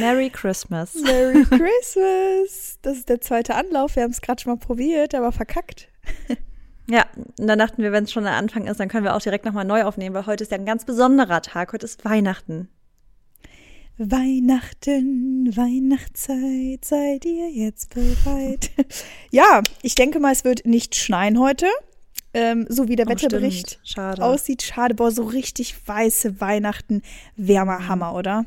Merry Christmas. Merry Christmas. Das ist der zweite Anlauf. Wir haben es gerade schon mal probiert, aber verkackt. Ja, und dann dachten wir, wenn es schon der Anfang ist, dann können wir auch direkt nochmal neu aufnehmen, weil heute ist ja ein ganz besonderer Tag. Heute ist Weihnachten. Weihnachten, Weihnachtszeit, seid ihr jetzt bereit? ja, ich denke mal, es wird nicht schneien heute. Ähm, so wie der Oh, Wetterbericht stimmt. Schade. aussieht. Schade, boah, so richtig weiße Weihnachten. Wärmer Hammer, oder?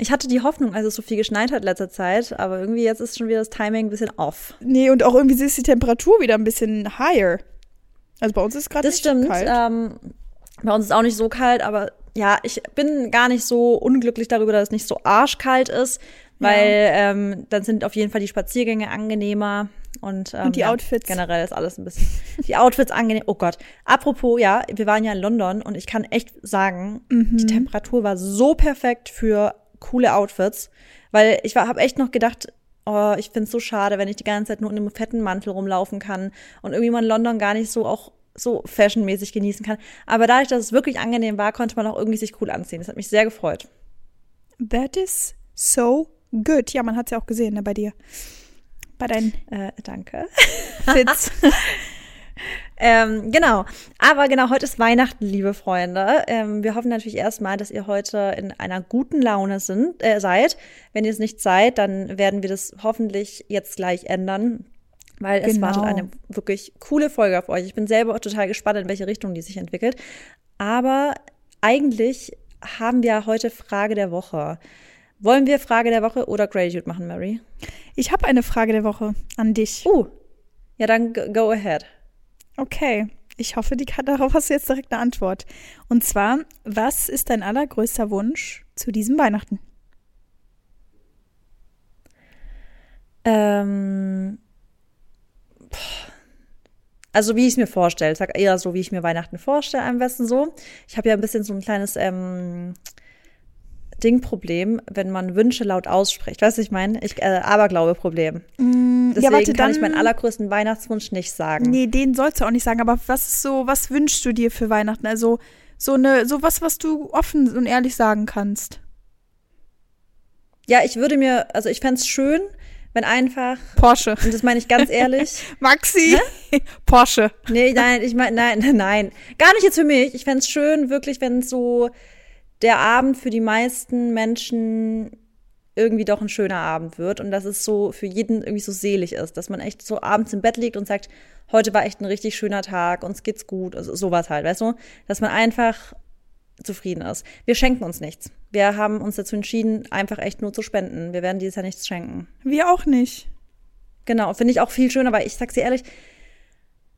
Ich hatte die Hoffnung, als es so viel geschneit hat letzter Zeit, aber irgendwie jetzt ist schon wieder das Timing ein bisschen off. Nee, und auch irgendwie ist die Temperatur wieder ein bisschen higher. Also bei uns ist gerade Das nicht stimmt. kalt. Ähm, bei uns ist auch nicht so kalt, aber ja, ich bin gar nicht so unglücklich darüber, dass es nicht so arschkalt ist, weil ähm, dann sind auf jeden Fall die Spaziergänge angenehmer und, ähm, Und die ja, Outfits. Generell ist alles ein bisschen. Die Outfits angenehm. Oh Gott. Apropos, ja, wir waren ja in London und ich kann echt sagen, Mhm. die Temperatur war so perfekt für coole Outfits, weil ich habe echt noch gedacht, oh, ich find's so schade, wenn ich die ganze Zeit nur in einem fetten Mantel rumlaufen kann und irgendwie man London gar nicht so auch so fashionmäßig genießen kann. Aber dadurch, dass es wirklich angenehm war, konnte man auch irgendwie sich cool anziehen. Das hat mich sehr gefreut. That is so good. Ja, man hat es ja auch gesehen ne, bei dir. Bei deinen Äh, danke. Fits. Ähm, genau. Aber genau, heute ist Weihnachten, liebe Freunde. Ähm, wir hoffen natürlich erstmal, dass ihr heute in einer guten Laune sind, äh, seid. Wenn ihr es nicht seid, dann werden wir das hoffentlich jetzt gleich ändern. Weil es Genau. wartet eine wirklich coole Folge auf euch. Ich bin selber auch total gespannt, in welche Richtung die sich entwickelt. Aber eigentlich haben wir heute Frage der Woche. Wollen wir Frage der Woche oder Gratitude machen, Mary? Ich habe eine Frage der Woche an dich. Uh, ja, dann go ahead. Okay. Ich hoffe, die darauf hast du jetzt direkt eine Antwort. Und zwar, was ist dein allergrößter Wunsch zu diesem Weihnachten? Ähm, also wie ich es mir vorstelle, ich sag eher so, wie ich mir Weihnachten vorstelle, am besten so. Ich habe ja ein bisschen so ein kleines ähm, Dingproblem, wenn man Wünsche laut ausspricht. Weißt du, ich meine? Ich, äh, Aberglaube-Problem. Deswegen kann ich meinen allergrößten Weihnachtswunsch nicht sagen. Nee, den sollst du auch nicht sagen, aber was ist so, was wünschst du dir für Weihnachten? Also so eine, so was, was du offen und ehrlich sagen kannst. Ja, ich würde mir, also ich fänd's schön, wenn einfach, Porsche. und das meine ich ganz ehrlich, Maxi. Porsche. Nee, nein, ich meine, nein, nein. Gar nicht jetzt für mich. Ich fänd's schön, wirklich, wenn so der Abend für die meisten Menschen irgendwie doch ein schöner Abend wird und dass es so für jeden irgendwie so selig ist, dass man echt so abends im Bett liegt und sagt, heute war echt ein richtig schöner Tag, uns geht's gut, also sowas halt, weißt du? Dass man einfach zufrieden ist. Wir schenken uns nichts. Wir haben uns dazu entschieden, einfach echt nur zu spenden. Wir werden dieses Jahr nichts schenken. Wir auch nicht. Genau, finde ich auch viel schöner, weil ich sag's dir ehrlich,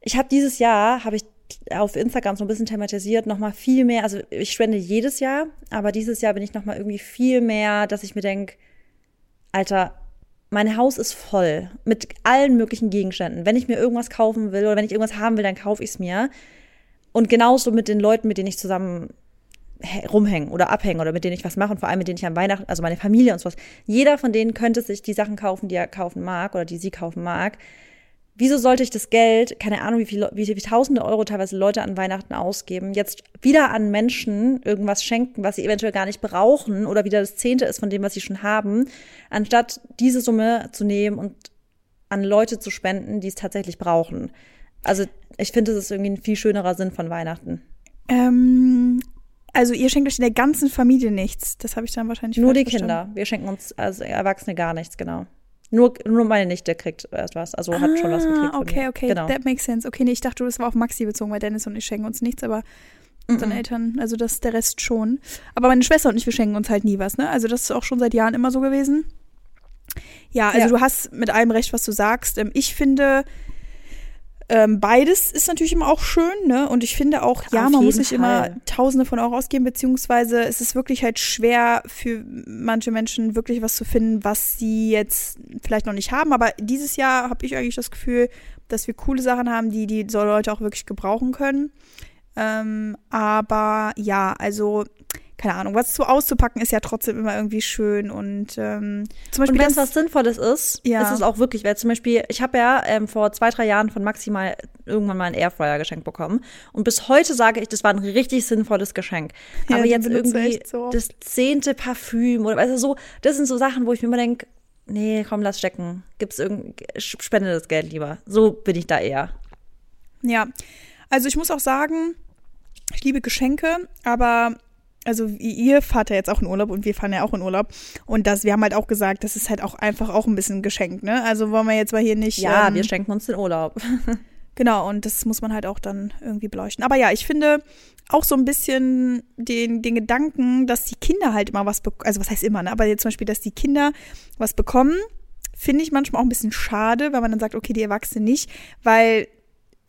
ich habe dieses Jahr, habe ich auf Instagram so ein bisschen thematisiert, noch mal viel mehr, also ich spende jedes Jahr, aber dieses Jahr bin ich noch mal irgendwie viel mehr, dass ich mir denk, Alter, mein Haus ist voll mit allen möglichen Gegenständen. Wenn ich mir irgendwas kaufen will oder wenn ich irgendwas haben will, dann kaufe ich es mir. Und genauso mit den Leuten, mit denen ich zusammen hä- rumhängen oder abhängen oder mit denen ich was mache und vor allem mit denen ich an Weihnachten, also meine Familie und sowas. Jeder von denen könnte sich die Sachen kaufen, die er kaufen mag oder die sie kaufen mag. Wieso sollte ich das Geld, keine Ahnung, wie viele, wie, wie tausende Euro teilweise Leute an Weihnachten ausgeben, jetzt wieder an Menschen irgendwas schenken, was sie eventuell gar nicht brauchen oder wieder das Zehnte ist von dem, was sie schon haben, anstatt diese Summe zu nehmen und an Leute zu spenden, die es tatsächlich brauchen. Also ich finde, das ist irgendwie ein viel schönerer Sinn von Weihnachten. Ähm, also ihr schenkt euch in der ganzen Familie nichts. Das habe ich dann wahrscheinlich Nur die verstanden. Kinder. Wir schenken uns als Erwachsene gar nichts, genau. Nur, nur meine Nichte kriegt erst was, also hat schon was gekriegt. Ah, okay, okay, Genau. that makes sense. Okay, nee, ich dachte, das war auf Maxi bezogen, weil Dennis und ich schenken uns nichts, aber unseren Eltern, also das der Rest schon. Aber meine Schwester und ich, wir schenken uns halt nie was, ne? Also das ist auch schon seit Jahren immer so gewesen. Ja, also Ja. du hast mit allem recht, was du sagst. Ähm, Ich finde, ähm, beides ist natürlich immer auch schön, ne? Und ich finde auch, ja, Auf man muss nicht immer. Tausende von Euro ausgeben, beziehungsweise es ist wirklich halt schwer für manche Menschen wirklich was zu finden, was sie jetzt vielleicht noch nicht haben. Aber dieses Jahr habe ich eigentlich das Gefühl, dass wir coole Sachen haben, die die Leute auch wirklich gebrauchen können. Ähm, aber ja, also keine Ahnung, was zu auszupacken ist ja trotzdem immer irgendwie schön und ähm, zum Beispiel. Und wenn es was Sinnvolles ist, ja. ist es auch wirklich, weil zum Beispiel, ich habe ja ähm, vor zwei, drei Jahren von maximal irgendwann mal ein Airfryer geschenkt bekommen und bis heute sage ich, das war ein richtig sinnvolles Geschenk. Ja, Aber jetzt irgendwie so. das zehnte Parfüm oder also so, das sind so Sachen, wo ich mir immer denke, nee, komm, lass stecken. Gibt's irgend, spende das Geld lieber. So bin ich da eher. Ja, also ich muss auch sagen, ich liebe Geschenke, aber also ihr fahrt ja jetzt auch in Urlaub und wir fahren ja auch in Urlaub. Und das, wir haben halt auch gesagt, das ist halt auch einfach auch ein bisschen geschenkt, ne? Also wollen wir jetzt mal hier nicht. Ja, ähm, wir schenken uns den Urlaub. genau, und das muss man halt auch dann irgendwie beleuchten. Aber ja, ich finde auch so ein bisschen den, den Gedanken, dass die Kinder halt immer was bekommen, also was heißt immer, ne? Aber jetzt zum Beispiel, dass die Kinder was bekommen, finde ich manchmal auch ein bisschen schade, weil man dann sagt, okay, die Erwachsenen nicht, weil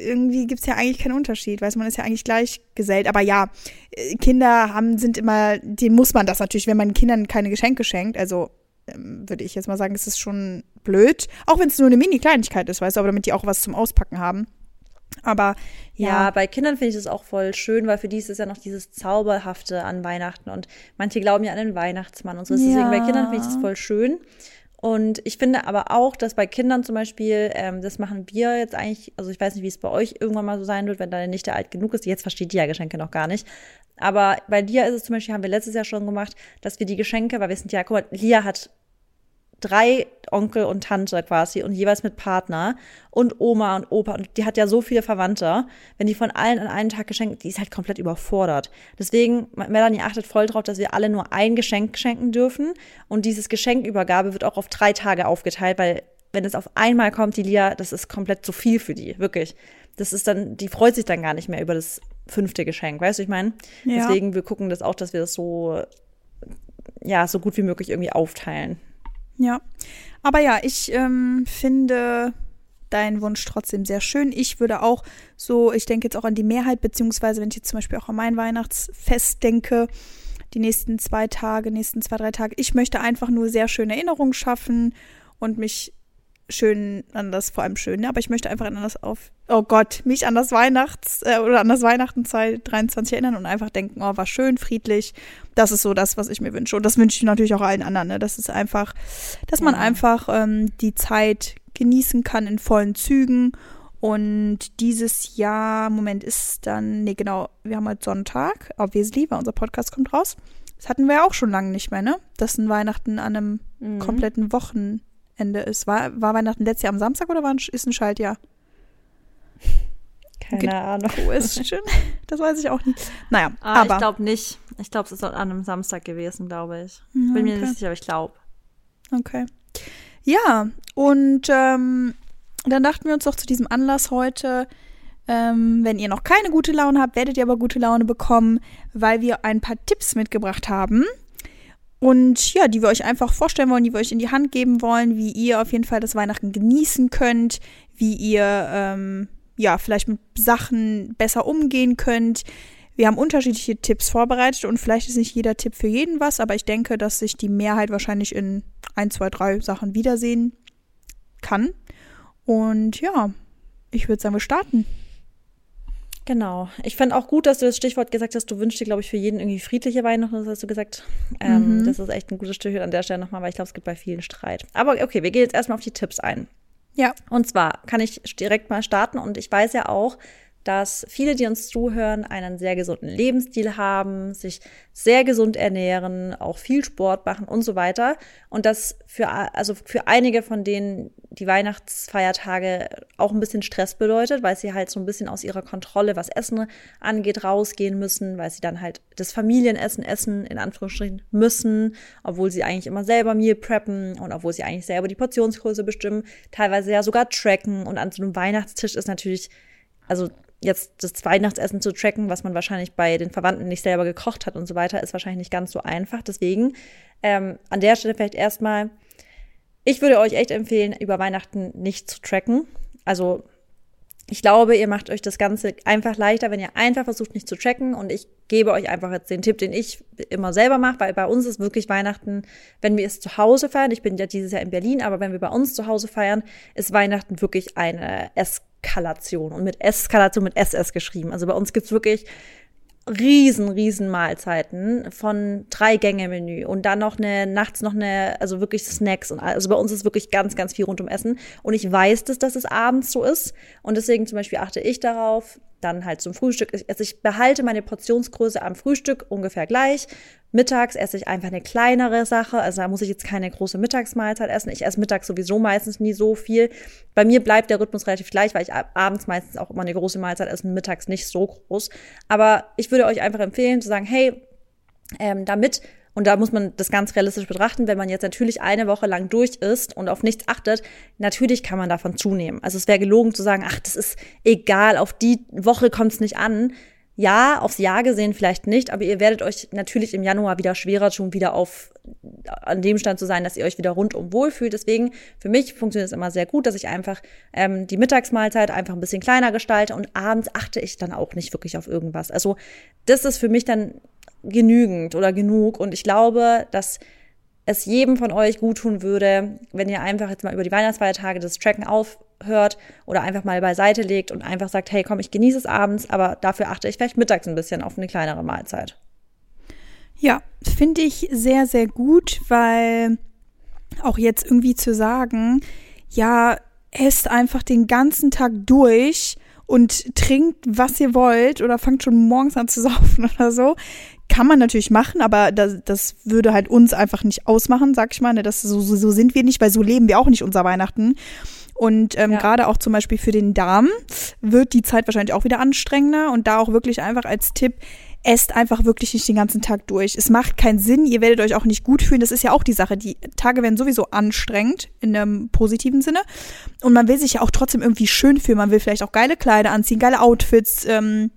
irgendwie gibt es ja eigentlich keinen Unterschied, weil man ist ja eigentlich gleichgesellt. Aber ja, äh, Kinder haben, sind immer, denen muss man das natürlich, wenn man Kindern keine Geschenke schenkt. Also ähm, würde ich jetzt mal sagen, ist es schon blöd. Auch wenn es nur eine Mini-Kleinigkeit ist, weißt du, aber damit die auch was zum Auspacken haben. Aber ja. ja bei Kindern finde ich das auch voll schön, weil für die ist es ja noch dieses Zauberhafte an Weihnachten und manche glauben ja an den Weihnachtsmann und so. Deswegen ja. bei Kindern finde ich das voll schön. Und ich finde aber auch, dass bei Kindern zum Beispiel, ähm, das machen wir jetzt eigentlich, also ich weiß nicht, wie es bei euch irgendwann mal so sein wird, wenn deine Nichte alt genug ist. Jetzt versteht die ja Geschenke noch gar nicht. Aber bei dir ist es zum Beispiel, haben wir letztes Jahr schon gemacht, dass wir die Geschenke, weil wir sind ja, guck mal, Lia hat drei Onkel und Tante quasi und jeweils mit Partner und Oma und Opa und die hat ja so viele Verwandte. Wenn die von allen an einen Tag geschenkt, die ist halt komplett überfordert. Deswegen, Melanie achtet voll drauf, dass wir alle nur ein Geschenk schenken dürfen und dieses Geschenkübergabe wird auch auf drei Tage aufgeteilt, weil wenn es auf einmal kommt, die Lia, das ist komplett zu viel für die, wirklich. Das ist dann, die freut sich dann gar nicht mehr über das fünfte Geschenk, weißt du, ich meine? Ja. Deswegen, wir gucken das auch, dass wir das so, ja, so gut wie möglich irgendwie aufteilen. Ja. Aber ja, ich ähm, finde deinen Wunsch trotzdem sehr schön. Ich würde auch so, ich denke jetzt auch an die Mehrheit, beziehungsweise wenn ich jetzt zum Beispiel auch an mein Weihnachtsfest denke, die nächsten zwei Tage, nächsten zwei, drei Tage. Ich möchte einfach nur sehr schöne Erinnerungen schaffen und mich schön an das, vor allem schön, ne? aber ich möchte einfach an das auf, oh Gott, mich an das Weihnachts- äh, oder an das Weihnachten 2023 erinnern und einfach denken, oh, war schön, friedlich. Das ist so das, was ich mir wünsche. Und das wünsche ich natürlich auch allen anderen. Ne? Das ist einfach, dass man einfach ähm, die Zeit genießen kann in vollen Zügen. Und dieses Jahr, Moment, ist dann, nee, genau, wir haben heute Sonntag, obviously, weil unser Podcast kommt raus. Das hatten wir ja auch schon lange nicht mehr, ne? Dass ein Weihnachten an einem mhm. kompletten Wochen Ende ist. War, war Weihnachten letztes Jahr am Samstag oder war ein, ist ein Schaltjahr? Keine Ahnung. Question? Das weiß ich auch nicht. Naja, ah, aber. Ich glaube nicht. Ich glaube, es ist an einem Samstag gewesen, glaube ich. Bin mir nicht sicher, aber ich glaube. Okay. Ja, und ähm, dann dachten wir uns doch zu diesem Anlass heute, ähm, wenn ihr noch keine gute Laune habt, werdet ihr aber gute Laune bekommen, weil wir ein paar Tipps mitgebracht haben, und ja, die wir euch einfach vorstellen wollen, die wir euch in die Hand geben wollen, wie ihr auf jeden Fall das Weihnachten genießen könnt, wie ihr ähm, ja vielleicht mit Sachen besser umgehen könnt. Wir haben unterschiedliche Tipps vorbereitet und vielleicht ist nicht jeder Tipp für jeden was, aber ich denke, dass sich die Mehrheit wahrscheinlich in ein, zwei, drei Sachen wiedersehen kann. Und ja, ich würde sagen, wir starten. Genau. Ich fand auch gut, dass du das Stichwort gesagt hast, du wünschst dir, glaube ich, für jeden irgendwie friedliche Weihnachten, das hast du gesagt. Ähm, mhm. Das ist echt ein gutes Stichwort an der Stelle nochmal, weil ich glaube, es gibt bei vielen Streit. Aber okay, wir gehen jetzt erstmal auf die Tipps ein. Ja. Und zwar kann ich direkt mal starten und ich weiß ja auch, dass viele, die uns zuhören, einen sehr gesunden Lebensstil haben, sich sehr gesund ernähren, auch viel Sport machen und so weiter. Und dass für, also für einige von denen die Weihnachtsfeiertage auch ein bisschen Stress bedeutet, weil sie halt so ein bisschen aus ihrer Kontrolle, was Essen angeht, rausgehen müssen, weil sie dann halt das Familienessen essen, in Anführungsstrichen, müssen, obwohl sie eigentlich immer selber Meal preppen und obwohl sie eigentlich selber die Portionsgröße bestimmen, teilweise ja sogar tracken. Und an so einem Weihnachtstisch ist natürlich also jetzt das Weihnachtsessen zu tracken, was man wahrscheinlich bei den Verwandten nicht selber gekocht hat und so weiter, ist wahrscheinlich nicht ganz so einfach. Deswegen ähm, an der Stelle vielleicht erstmal, ich würde euch echt empfehlen, über Weihnachten nicht zu tracken. Also ich glaube, ihr macht euch das Ganze einfach leichter, wenn ihr einfach versucht, nicht zu tracken. Und ich gebe euch einfach jetzt den Tipp, den ich immer selber mache, weil bei uns ist wirklich Weihnachten, wenn wir es zu Hause feiern, ich bin ja dieses Jahr in Berlin, aber wenn wir bei uns zu Hause feiern, ist Weihnachten wirklich eine Ess Eskalation und mit Eskalation mit SS geschrieben. Also bei uns gibt's wirklich riesen, riesen Mahlzeiten von drei Gänge Menü und dann noch eine, nachts noch eine, also wirklich Snacks und also bei uns ist wirklich ganz, ganz viel rund um Essen und ich weiß das, dass es abends so ist und deswegen zum Beispiel achte ich darauf, dann halt zum Frühstück. Also ich behalte meine Portionsgröße am Frühstück ungefähr gleich. Mittags esse ich einfach eine kleinere Sache. Also da muss ich jetzt keine große Mittagsmahlzeit essen. Ich esse mittags sowieso meistens nie so viel. Bei mir bleibt der Rhythmus relativ gleich, weil ich abends meistens auch immer eine große Mahlzeit esse, mittags nicht so groß. Aber ich würde euch einfach empfehlen zu sagen, hey, ähm, damit und da muss man das ganz realistisch betrachten, wenn man jetzt natürlich eine Woche lang durch ist und auf nichts achtet, natürlich kann man davon zunehmen. Also es wäre gelogen zu sagen, ach, das ist egal, auf die Woche kommt es nicht an. Ja, aufs Jahr gesehen vielleicht nicht, aber ihr werdet euch natürlich im Januar wieder schwerer tun, wieder auf an dem Stand zu sein, dass ihr euch wieder rundum wohlfühlt. Deswegen, für mich funktioniert es immer sehr gut, dass ich einfach ähm, die Mittagsmahlzeit einfach ein bisschen kleiner gestalte und abends achte ich dann auch nicht wirklich auf irgendwas. Also das ist für mich dann genügend oder genug. Und ich glaube, dass es jedem von euch gut tun würde, wenn ihr einfach jetzt mal über die Weihnachtsfeiertage das Tracken aufhört oder einfach mal beiseite legt und einfach sagt, hey, komm, ich genieße es abends, aber dafür achte ich vielleicht mittags ein bisschen auf eine kleinere Mahlzeit. Ja, finde ich sehr, sehr gut, weil auch jetzt irgendwie zu sagen, ja, esst einfach den ganzen Tag durch und trinkt, was ihr wollt oder fangt schon morgens an zu saufen oder so, kann man natürlich machen, aber das, das würde halt uns einfach nicht ausmachen, sag ich mal. Ne? Das, so, so sind wir nicht, weil so leben wir auch nicht unser Weihnachten. Und ähm, ja. gerade auch zum Beispiel für den Darm wird die Zeit wahrscheinlich auch wieder anstrengender. Und da auch wirklich einfach als Tipp, esst einfach wirklich nicht den ganzen Tag durch. Es macht keinen Sinn, ihr werdet euch auch nicht gut fühlen. Das ist ja auch die Sache. Die Tage werden sowieso anstrengend in einem positiven Sinne. Und man will sich ja auch trotzdem irgendwie schön fühlen. Man will vielleicht auch geile Kleider anziehen, geile Outfits. Ähm,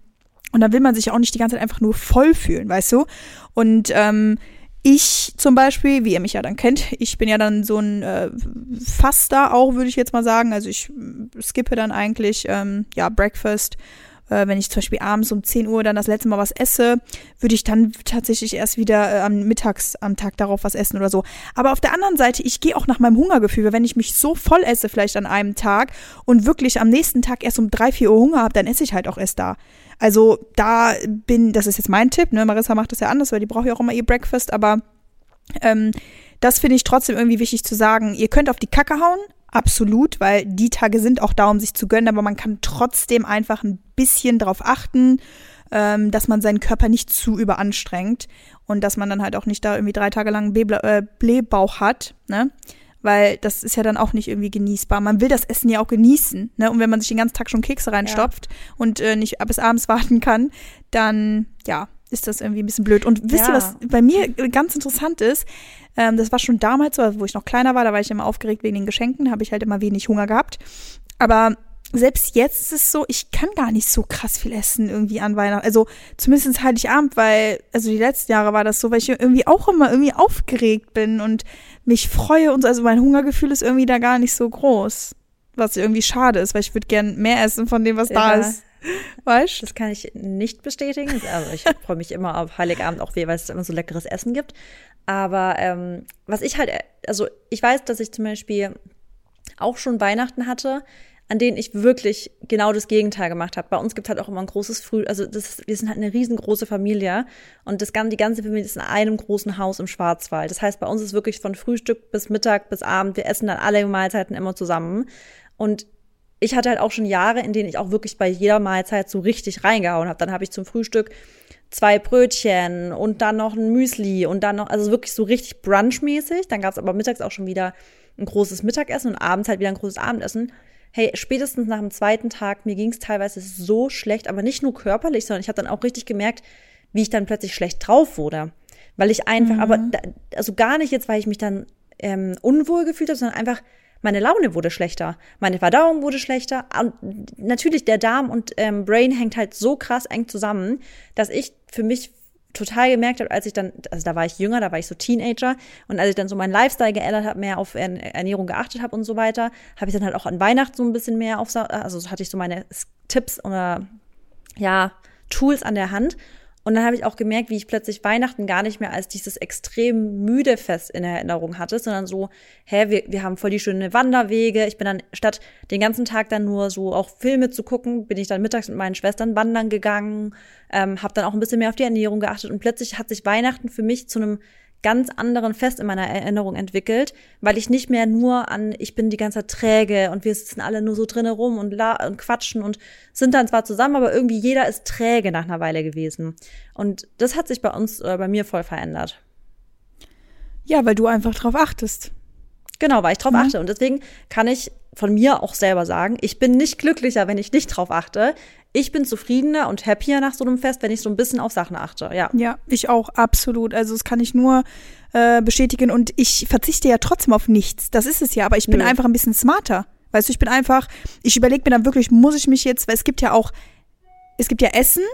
und dann will man sich ja auch nicht die ganze Zeit einfach nur voll fühlen, weißt du? Und ähm, ich zum Beispiel, wie ihr mich ja dann kennt, ich bin ja dann so ein äh, Faster auch, würde ich jetzt mal sagen. Also ich skippe dann eigentlich, ähm, ja, Breakfast äh, wenn ich zum Beispiel abends um 10 Uhr dann das letzte Mal was esse, würde ich dann tatsächlich erst wieder äh, am Mittags am Tag darauf was essen oder so. Aber auf der anderen Seite, ich gehe auch nach meinem Hungergefühl, weil wenn ich mich so voll esse vielleicht an einem Tag und wirklich am nächsten Tag erst um 3, 4 Uhr Hunger habe, dann esse ich halt auch erst da. Also da bin, das ist jetzt mein Tipp, ne? Marissa macht das ja anders, weil die braucht ja auch immer ihr Breakfast, aber ähm, das finde ich trotzdem irgendwie wichtig zu sagen. Ihr könnt auf die Kacke hauen, Absolut, weil die Tage sind auch da, um sich zu gönnen, aber man kann trotzdem einfach ein bisschen darauf achten, ähm, dass man seinen Körper nicht zu überanstrengt und dass man dann halt auch nicht da irgendwie drei Tage lang einen äh, Blähbauch hat, ne? Weil das ist ja dann auch nicht irgendwie genießbar. Man will das Essen ja auch genießen, ne? Und wenn man sich den ganzen Tag schon Kekse reinstopft ja. und äh, nicht bis abends warten kann, dann ja, ist das irgendwie ein bisschen blöd. Und wisst ja. ihr, was bei mir ganz interessant ist? Ähm, das war schon damals wo ich noch kleiner war, da war ich immer aufgeregt wegen den Geschenken, habe ich halt immer wenig Hunger gehabt. Aber selbst jetzt ist es so, ich kann gar nicht so krass viel essen irgendwie an Weihnachten. Also zumindest Heiligabend, weil, also die letzten Jahre war das so, weil ich irgendwie auch immer irgendwie aufgeregt bin und mich freue und so. Also mein Hungergefühl ist irgendwie da gar nicht so groß. Was irgendwie schade ist, weil ich würde gern mehr essen von dem, was ja. da ist. Weißt Das kann ich nicht bestätigen. Also ich freue mich immer auf Heiligabend, auch weil es immer so leckeres Essen gibt. Aber ähm, was ich halt, also ich weiß, dass ich zum Beispiel auch schon Weihnachten hatte, an denen ich wirklich genau das Gegenteil gemacht habe. Bei uns gibt es halt auch immer ein großes Früh, also das, wir sind halt eine riesengroße Familie und das, die ganze Familie ist in einem großen Haus im Schwarzwald. Das heißt, bei uns ist wirklich von Frühstück bis Mittag bis Abend, wir essen dann alle Mahlzeiten immer zusammen. Und ich hatte halt auch schon Jahre, in denen ich auch wirklich bei jeder Mahlzeit so richtig reingehauen habe. Dann habe ich zum Frühstück zwei Brötchen und dann noch ein Müsli und dann noch, also wirklich so richtig brunchmäßig. Dann gab es aber mittags auch schon wieder ein großes Mittagessen und abends halt wieder ein großes Abendessen. Hey, spätestens nach dem zweiten Tag, mir ging es teilweise so schlecht, aber nicht nur körperlich, sondern ich habe dann auch richtig gemerkt, wie ich dann plötzlich schlecht drauf wurde. Weil ich einfach, mhm. aber da, also gar nicht jetzt, weil ich mich dann ähm, unwohl gefühlt habe, sondern einfach, meine Laune wurde schlechter, meine Verdauung wurde schlechter. Und natürlich, der Darm und ähm, Brain hängt halt so krass eng zusammen, dass ich für mich total gemerkt habe, als ich dann, also da war ich jünger, da war ich so Teenager. Und als ich dann so meinen Lifestyle geändert habe, mehr auf Ernährung geachtet habe und so weiter, habe ich dann halt auch an Weihnachten so ein bisschen mehr auf, also hatte ich so meine Tipps oder ja, Tools an der Hand Und dann habe ich auch gemerkt, wie ich plötzlich Weihnachten gar nicht mehr als dieses extrem müde Fest in Erinnerung hatte, sondern so, hä, wir, wir haben voll die schönen Wanderwege. Ich bin dann statt den ganzen Tag dann nur so auch Filme zu gucken, bin ich dann mittags mit meinen Schwestern wandern gegangen, ähm, habe dann auch ein bisschen mehr auf die Ernährung geachtet und plötzlich hat sich Weihnachten für mich zu einem ganz anderen Fest in meiner Erinnerung entwickelt, weil ich nicht mehr nur an, ich bin die ganze Zeit träge und wir sitzen alle nur so drinnen rum und, la und quatschen und sind dann zwar zusammen, aber irgendwie jeder ist träge nach einer Weile gewesen. Und das hat sich bei uns, äh, bei mir voll verändert. Ja, weil du einfach drauf achtest. Genau, weil ich drauf mhm. achte. Und deswegen kann ich von mir auch selber sagen, ich bin nicht glücklicher, wenn ich nicht drauf achte ich bin zufriedener und happier nach so einem Fest, wenn ich so ein bisschen auf Sachen achte. Ja, ja ich auch, absolut. Also das kann ich nur äh, bestätigen. Und ich verzichte ja trotzdem auf nichts. Das ist es ja. Aber ich bin Nö. einfach ein bisschen smarter. Weißt du, ich bin einfach, ich überlege mir dann wirklich, muss ich mich jetzt, weil es gibt ja auch, es gibt ja Essen,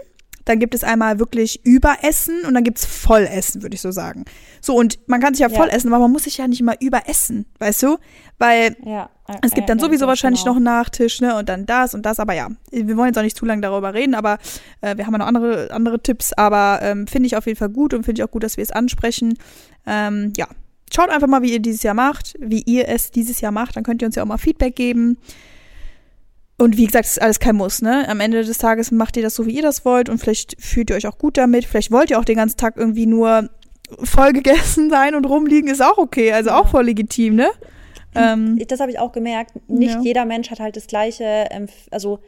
dann gibt es einmal wirklich Überessen und dann gibt es Vollessen, würde ich so sagen. So, und man kann sich ja, ja voll essen, aber man muss sich ja nicht immer überessen, weißt du? Weil ja, es gibt dann ja, sowieso wahrscheinlich genau. noch einen Nachtisch, ne? Und dann das und das, aber ja, wir wollen jetzt auch nicht zu lange darüber reden, aber äh, wir haben ja noch andere, andere Tipps, aber ähm, finde ich auf jeden Fall gut und finde ich auch gut, dass wir es ansprechen. Ähm, ja, schaut einfach mal, wie ihr dieses Jahr macht, wie ihr es dieses Jahr macht, dann könnt ihr uns ja auch mal Feedback geben. Und wie gesagt, es ist alles kein Muss, ne? Am Ende des Tages macht ihr das so, wie ihr das wollt und vielleicht fühlt ihr euch auch gut damit. Vielleicht wollt ihr auch den ganzen Tag irgendwie nur voll gegessen sein und rumliegen, ist auch okay, also auch voll legitim, ne? Ähm, das habe ich auch gemerkt. Nicht ja. jeder Mensch hat halt das gleiche, also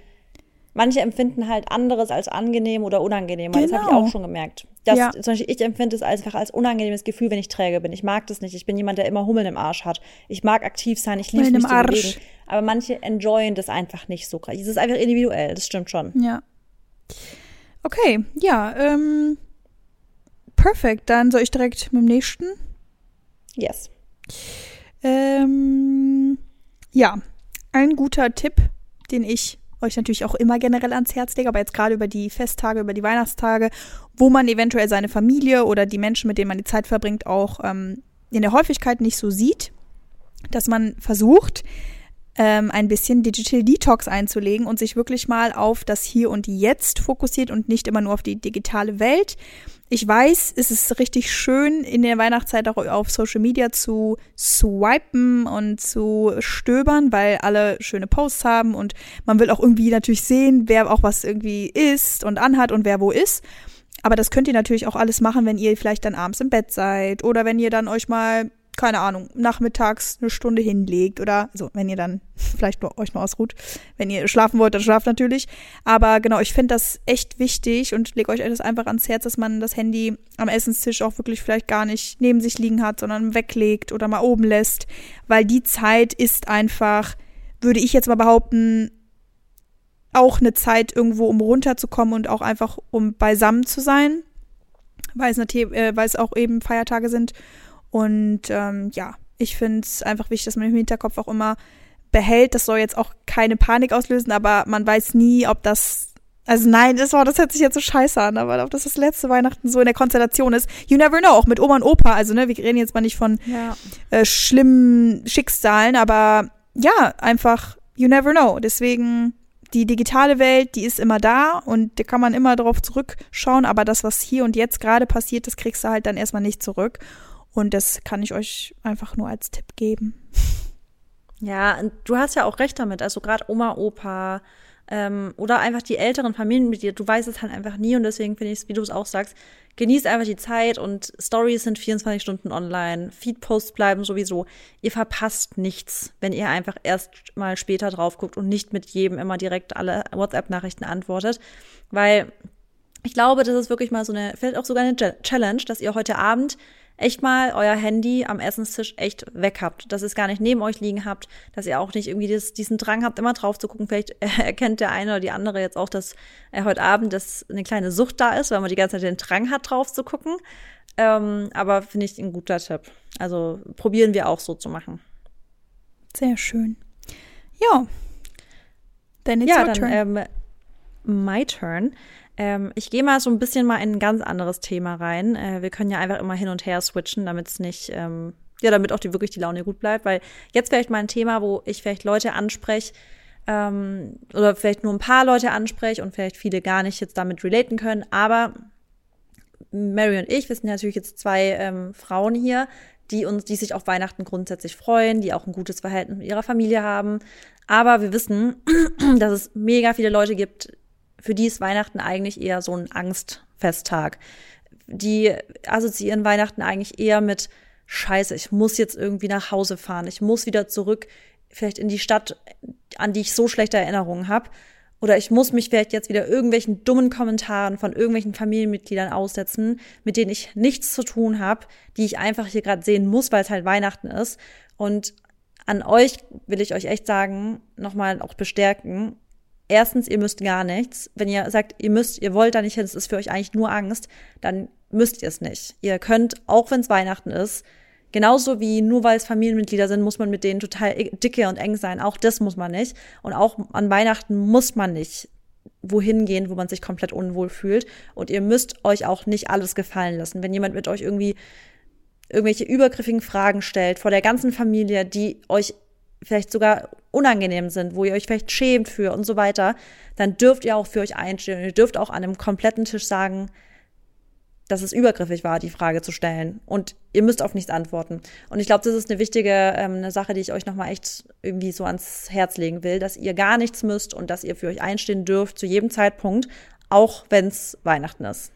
manche empfinden halt anderes als angenehm oder unangenehm. Genau. Das habe ich auch schon gemerkt. Das, ja. Zum Beispiel, ich empfinde es einfach als unangenehmes Gefühl, wenn ich träge bin. Ich mag das nicht. Ich bin jemand, der immer Hummeln im Arsch hat. Ich mag aktiv sein. Ich liebe mich zu bewegen. Aber manche enjoyen das einfach nicht so krass. Es ist einfach individuell. Das stimmt schon. Ja. Okay, ja. Ähm, perfekt. Dann soll ich direkt mit dem nächsten. Yes. Ähm, ja, ein guter Tipp, den ich euch natürlich auch immer generell ans Herz lege, aber jetzt gerade über die Festtage, über die Weihnachtstage, wo man eventuell seine Familie oder die Menschen, mit denen man die Zeit verbringt, auch ähm, in der Häufigkeit nicht so sieht, dass man versucht, ähm, ein bisschen Digital Detox einzulegen und sich wirklich mal auf das Hier und Jetzt fokussiert und nicht immer nur auf die digitale Welt. Ich weiß, es ist richtig schön, in der Weihnachtszeit auch auf Social Media zu swipen und zu stöbern, weil alle schöne Posts haben und man will auch irgendwie natürlich sehen, wer auch was irgendwie ist und anhat und wer wo ist. Aber das könnt ihr natürlich auch alles machen, wenn ihr vielleicht dann abends im Bett seid oder wenn ihr dann euch mal keine Ahnung, nachmittags eine Stunde hinlegt oder, also wenn ihr dann vielleicht nur, euch nur ausruht. Wenn ihr schlafen wollt, dann schlaft natürlich. Aber genau, ich finde das echt wichtig und lege euch das einfach ans Herz, dass man das Handy am Essenstisch auch wirklich vielleicht gar nicht neben sich liegen hat, sondern weglegt oder mal oben lässt. Weil die Zeit ist einfach, würde ich jetzt mal behaupten, auch eine Zeit irgendwo, um runterzukommen und auch einfach, um beisammen zu sein. Weil es, äh, weil es auch eben Feiertage sind und ähm, ja, ich finde es einfach wichtig, dass man im Hinterkopf auch immer behält. Das soll jetzt auch keine Panik auslösen, aber man weiß nie, ob das. Also nein, das, war, das hört sich jetzt so scheiße an, aber ob das das letzte Weihnachten so in der Konstellation ist. You never know, auch mit Oma und Opa. Also ne, wir reden jetzt mal nicht von ja. äh, schlimmen Schicksalen, aber ja, einfach you never know. Deswegen die digitale Welt, die ist immer da und da kann man immer darauf zurückschauen, aber das, was hier und jetzt gerade passiert, das kriegst du halt dann erstmal nicht zurück. Und das kann ich euch einfach nur als Tipp geben. Ja, du hast ja auch recht damit. Also gerade Oma, Opa ähm, oder einfach die älteren Familienmitglieder, du weißt es halt einfach nie und deswegen finde ich es, wie du es auch sagst, genießt einfach die Zeit und Stories sind 24 Stunden online, Feedposts bleiben sowieso. Ihr verpasst nichts, wenn ihr einfach erst mal später drauf guckt und nicht mit jedem immer direkt alle WhatsApp-Nachrichten antwortet, weil ich glaube, das ist wirklich mal so eine, vielleicht auch sogar eine Challenge, dass ihr heute Abend echt mal euer Handy am Essenstisch echt weg habt, dass ihr es gar nicht neben euch liegen habt, dass ihr auch nicht irgendwie das, diesen Drang habt, immer drauf zu gucken. Vielleicht erkennt der eine oder die andere jetzt auch, dass äh, heute Abend das eine kleine Sucht da ist, weil man die ganze Zeit den Drang hat, drauf zu gucken. Ähm, aber finde ich ein guter Tipp. Also probieren wir auch so zu machen. Sehr schön. Ja. Then it's ja, your dann, turn. Ähm, my turn. Ähm, ich gehe mal so ein bisschen mal in ein ganz anderes Thema rein. Äh, wir können ja einfach immer hin und her switchen, damit es nicht, ähm, ja, damit auch die wirklich die Laune gut bleibt. Weil jetzt vielleicht mal ein Thema, wo ich vielleicht Leute anspreche, ähm, oder vielleicht nur ein paar Leute anspreche und vielleicht viele gar nicht jetzt damit relaten können. Aber Mary und ich, wir sind natürlich jetzt zwei ähm, Frauen hier, die uns, die sich auf Weihnachten grundsätzlich freuen, die auch ein gutes Verhältnis mit ihrer Familie haben. Aber wir wissen, dass es mega viele Leute gibt, für die ist Weihnachten eigentlich eher so ein Angstfesttag. Die assoziieren Weihnachten eigentlich eher mit Scheiße, ich muss jetzt irgendwie nach Hause fahren, ich muss wieder zurück, vielleicht in die Stadt, an die ich so schlechte Erinnerungen habe. Oder ich muss mich vielleicht jetzt wieder irgendwelchen dummen Kommentaren von irgendwelchen Familienmitgliedern aussetzen, mit denen ich nichts zu tun habe, die ich einfach hier gerade sehen muss, weil es halt Weihnachten ist. Und an euch will ich euch echt sagen, nochmal auch bestärken. Erstens, ihr müsst gar nichts. Wenn ihr sagt, ihr müsst, ihr wollt da nicht hin, es ist für euch eigentlich nur Angst, dann müsst ihr es nicht. Ihr könnt, auch wenn es Weihnachten ist, Genauso wie nur weil es Familienmitglieder sind, muss man mit denen total dicke und eng sein. Auch das muss man nicht. Und auch an Weihnachten muss man nicht wohin gehen, wo man sich komplett unwohl fühlt. Und ihr müsst euch auch nicht alles gefallen lassen. Wenn jemand mit euch irgendwie irgendwelche übergriffigen Fragen stellt vor der ganzen Familie, die euch vielleicht sogar unangenehm sind, wo ihr euch vielleicht schämt für und so weiter, dann dürft ihr auch für euch einstehen. Und ihr dürft auch an einem kompletten Tisch sagen, dass es übergriffig war, die Frage zu stellen. Und ihr müsst auf nichts antworten. Und ich glaube, das ist eine wichtige ähm, eine Sache, die ich euch nochmal echt irgendwie so ans Herz legen will, dass ihr gar nichts müsst und dass ihr für euch einstehen dürft zu jedem Zeitpunkt, auch wenn es Weihnachten ist.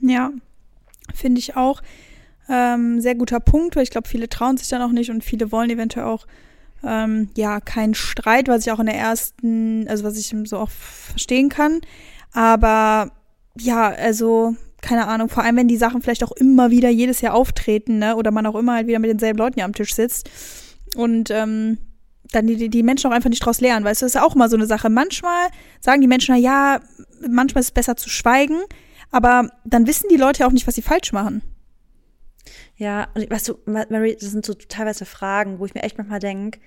Ja, finde ich auch. Ähm, sehr guter Punkt, weil ich glaube, viele trauen sich dann auch nicht und viele wollen eventuell auch ähm, ja keinen Streit, was ich auch in der ersten, also was ich so auch verstehen kann. Aber ja, also keine Ahnung, vor allem wenn die Sachen vielleicht auch immer wieder jedes Jahr auftreten, ne? Oder man auch immer halt wieder mit denselben Leuten ja am Tisch sitzt. Und ähm, dann die, die Menschen auch einfach nicht draus lernen, weißt du, das ist ja auch immer so eine Sache. Manchmal sagen die Menschen, na ja, manchmal ist es besser zu schweigen, aber dann wissen die Leute ja auch nicht, was sie falsch machen. Ja, und weißt du, Mary, das sind so teilweise Fragen, wo ich mir echt manchmal denke,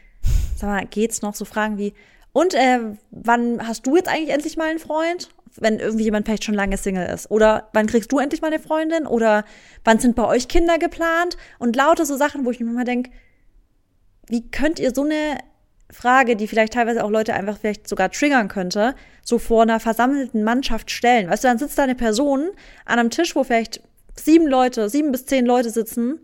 sag mal, geht's noch? So Fragen wie, und äh, wann hast du jetzt eigentlich endlich mal einen Freund? wenn irgendwie jemand vielleicht schon lange Single ist. Oder wann kriegst du endlich mal eine Freundin? Oder wann sind bei euch Kinder geplant? Und lauter so Sachen, wo ich mir mal denke, wie könnt ihr so eine Frage, die vielleicht teilweise auch Leute einfach vielleicht sogar triggern könnte, so vor einer versammelten Mannschaft stellen? Weißt du, dann sitzt da eine Person an einem Tisch, wo vielleicht sieben Leute, sieben bis zehn Leute sitzen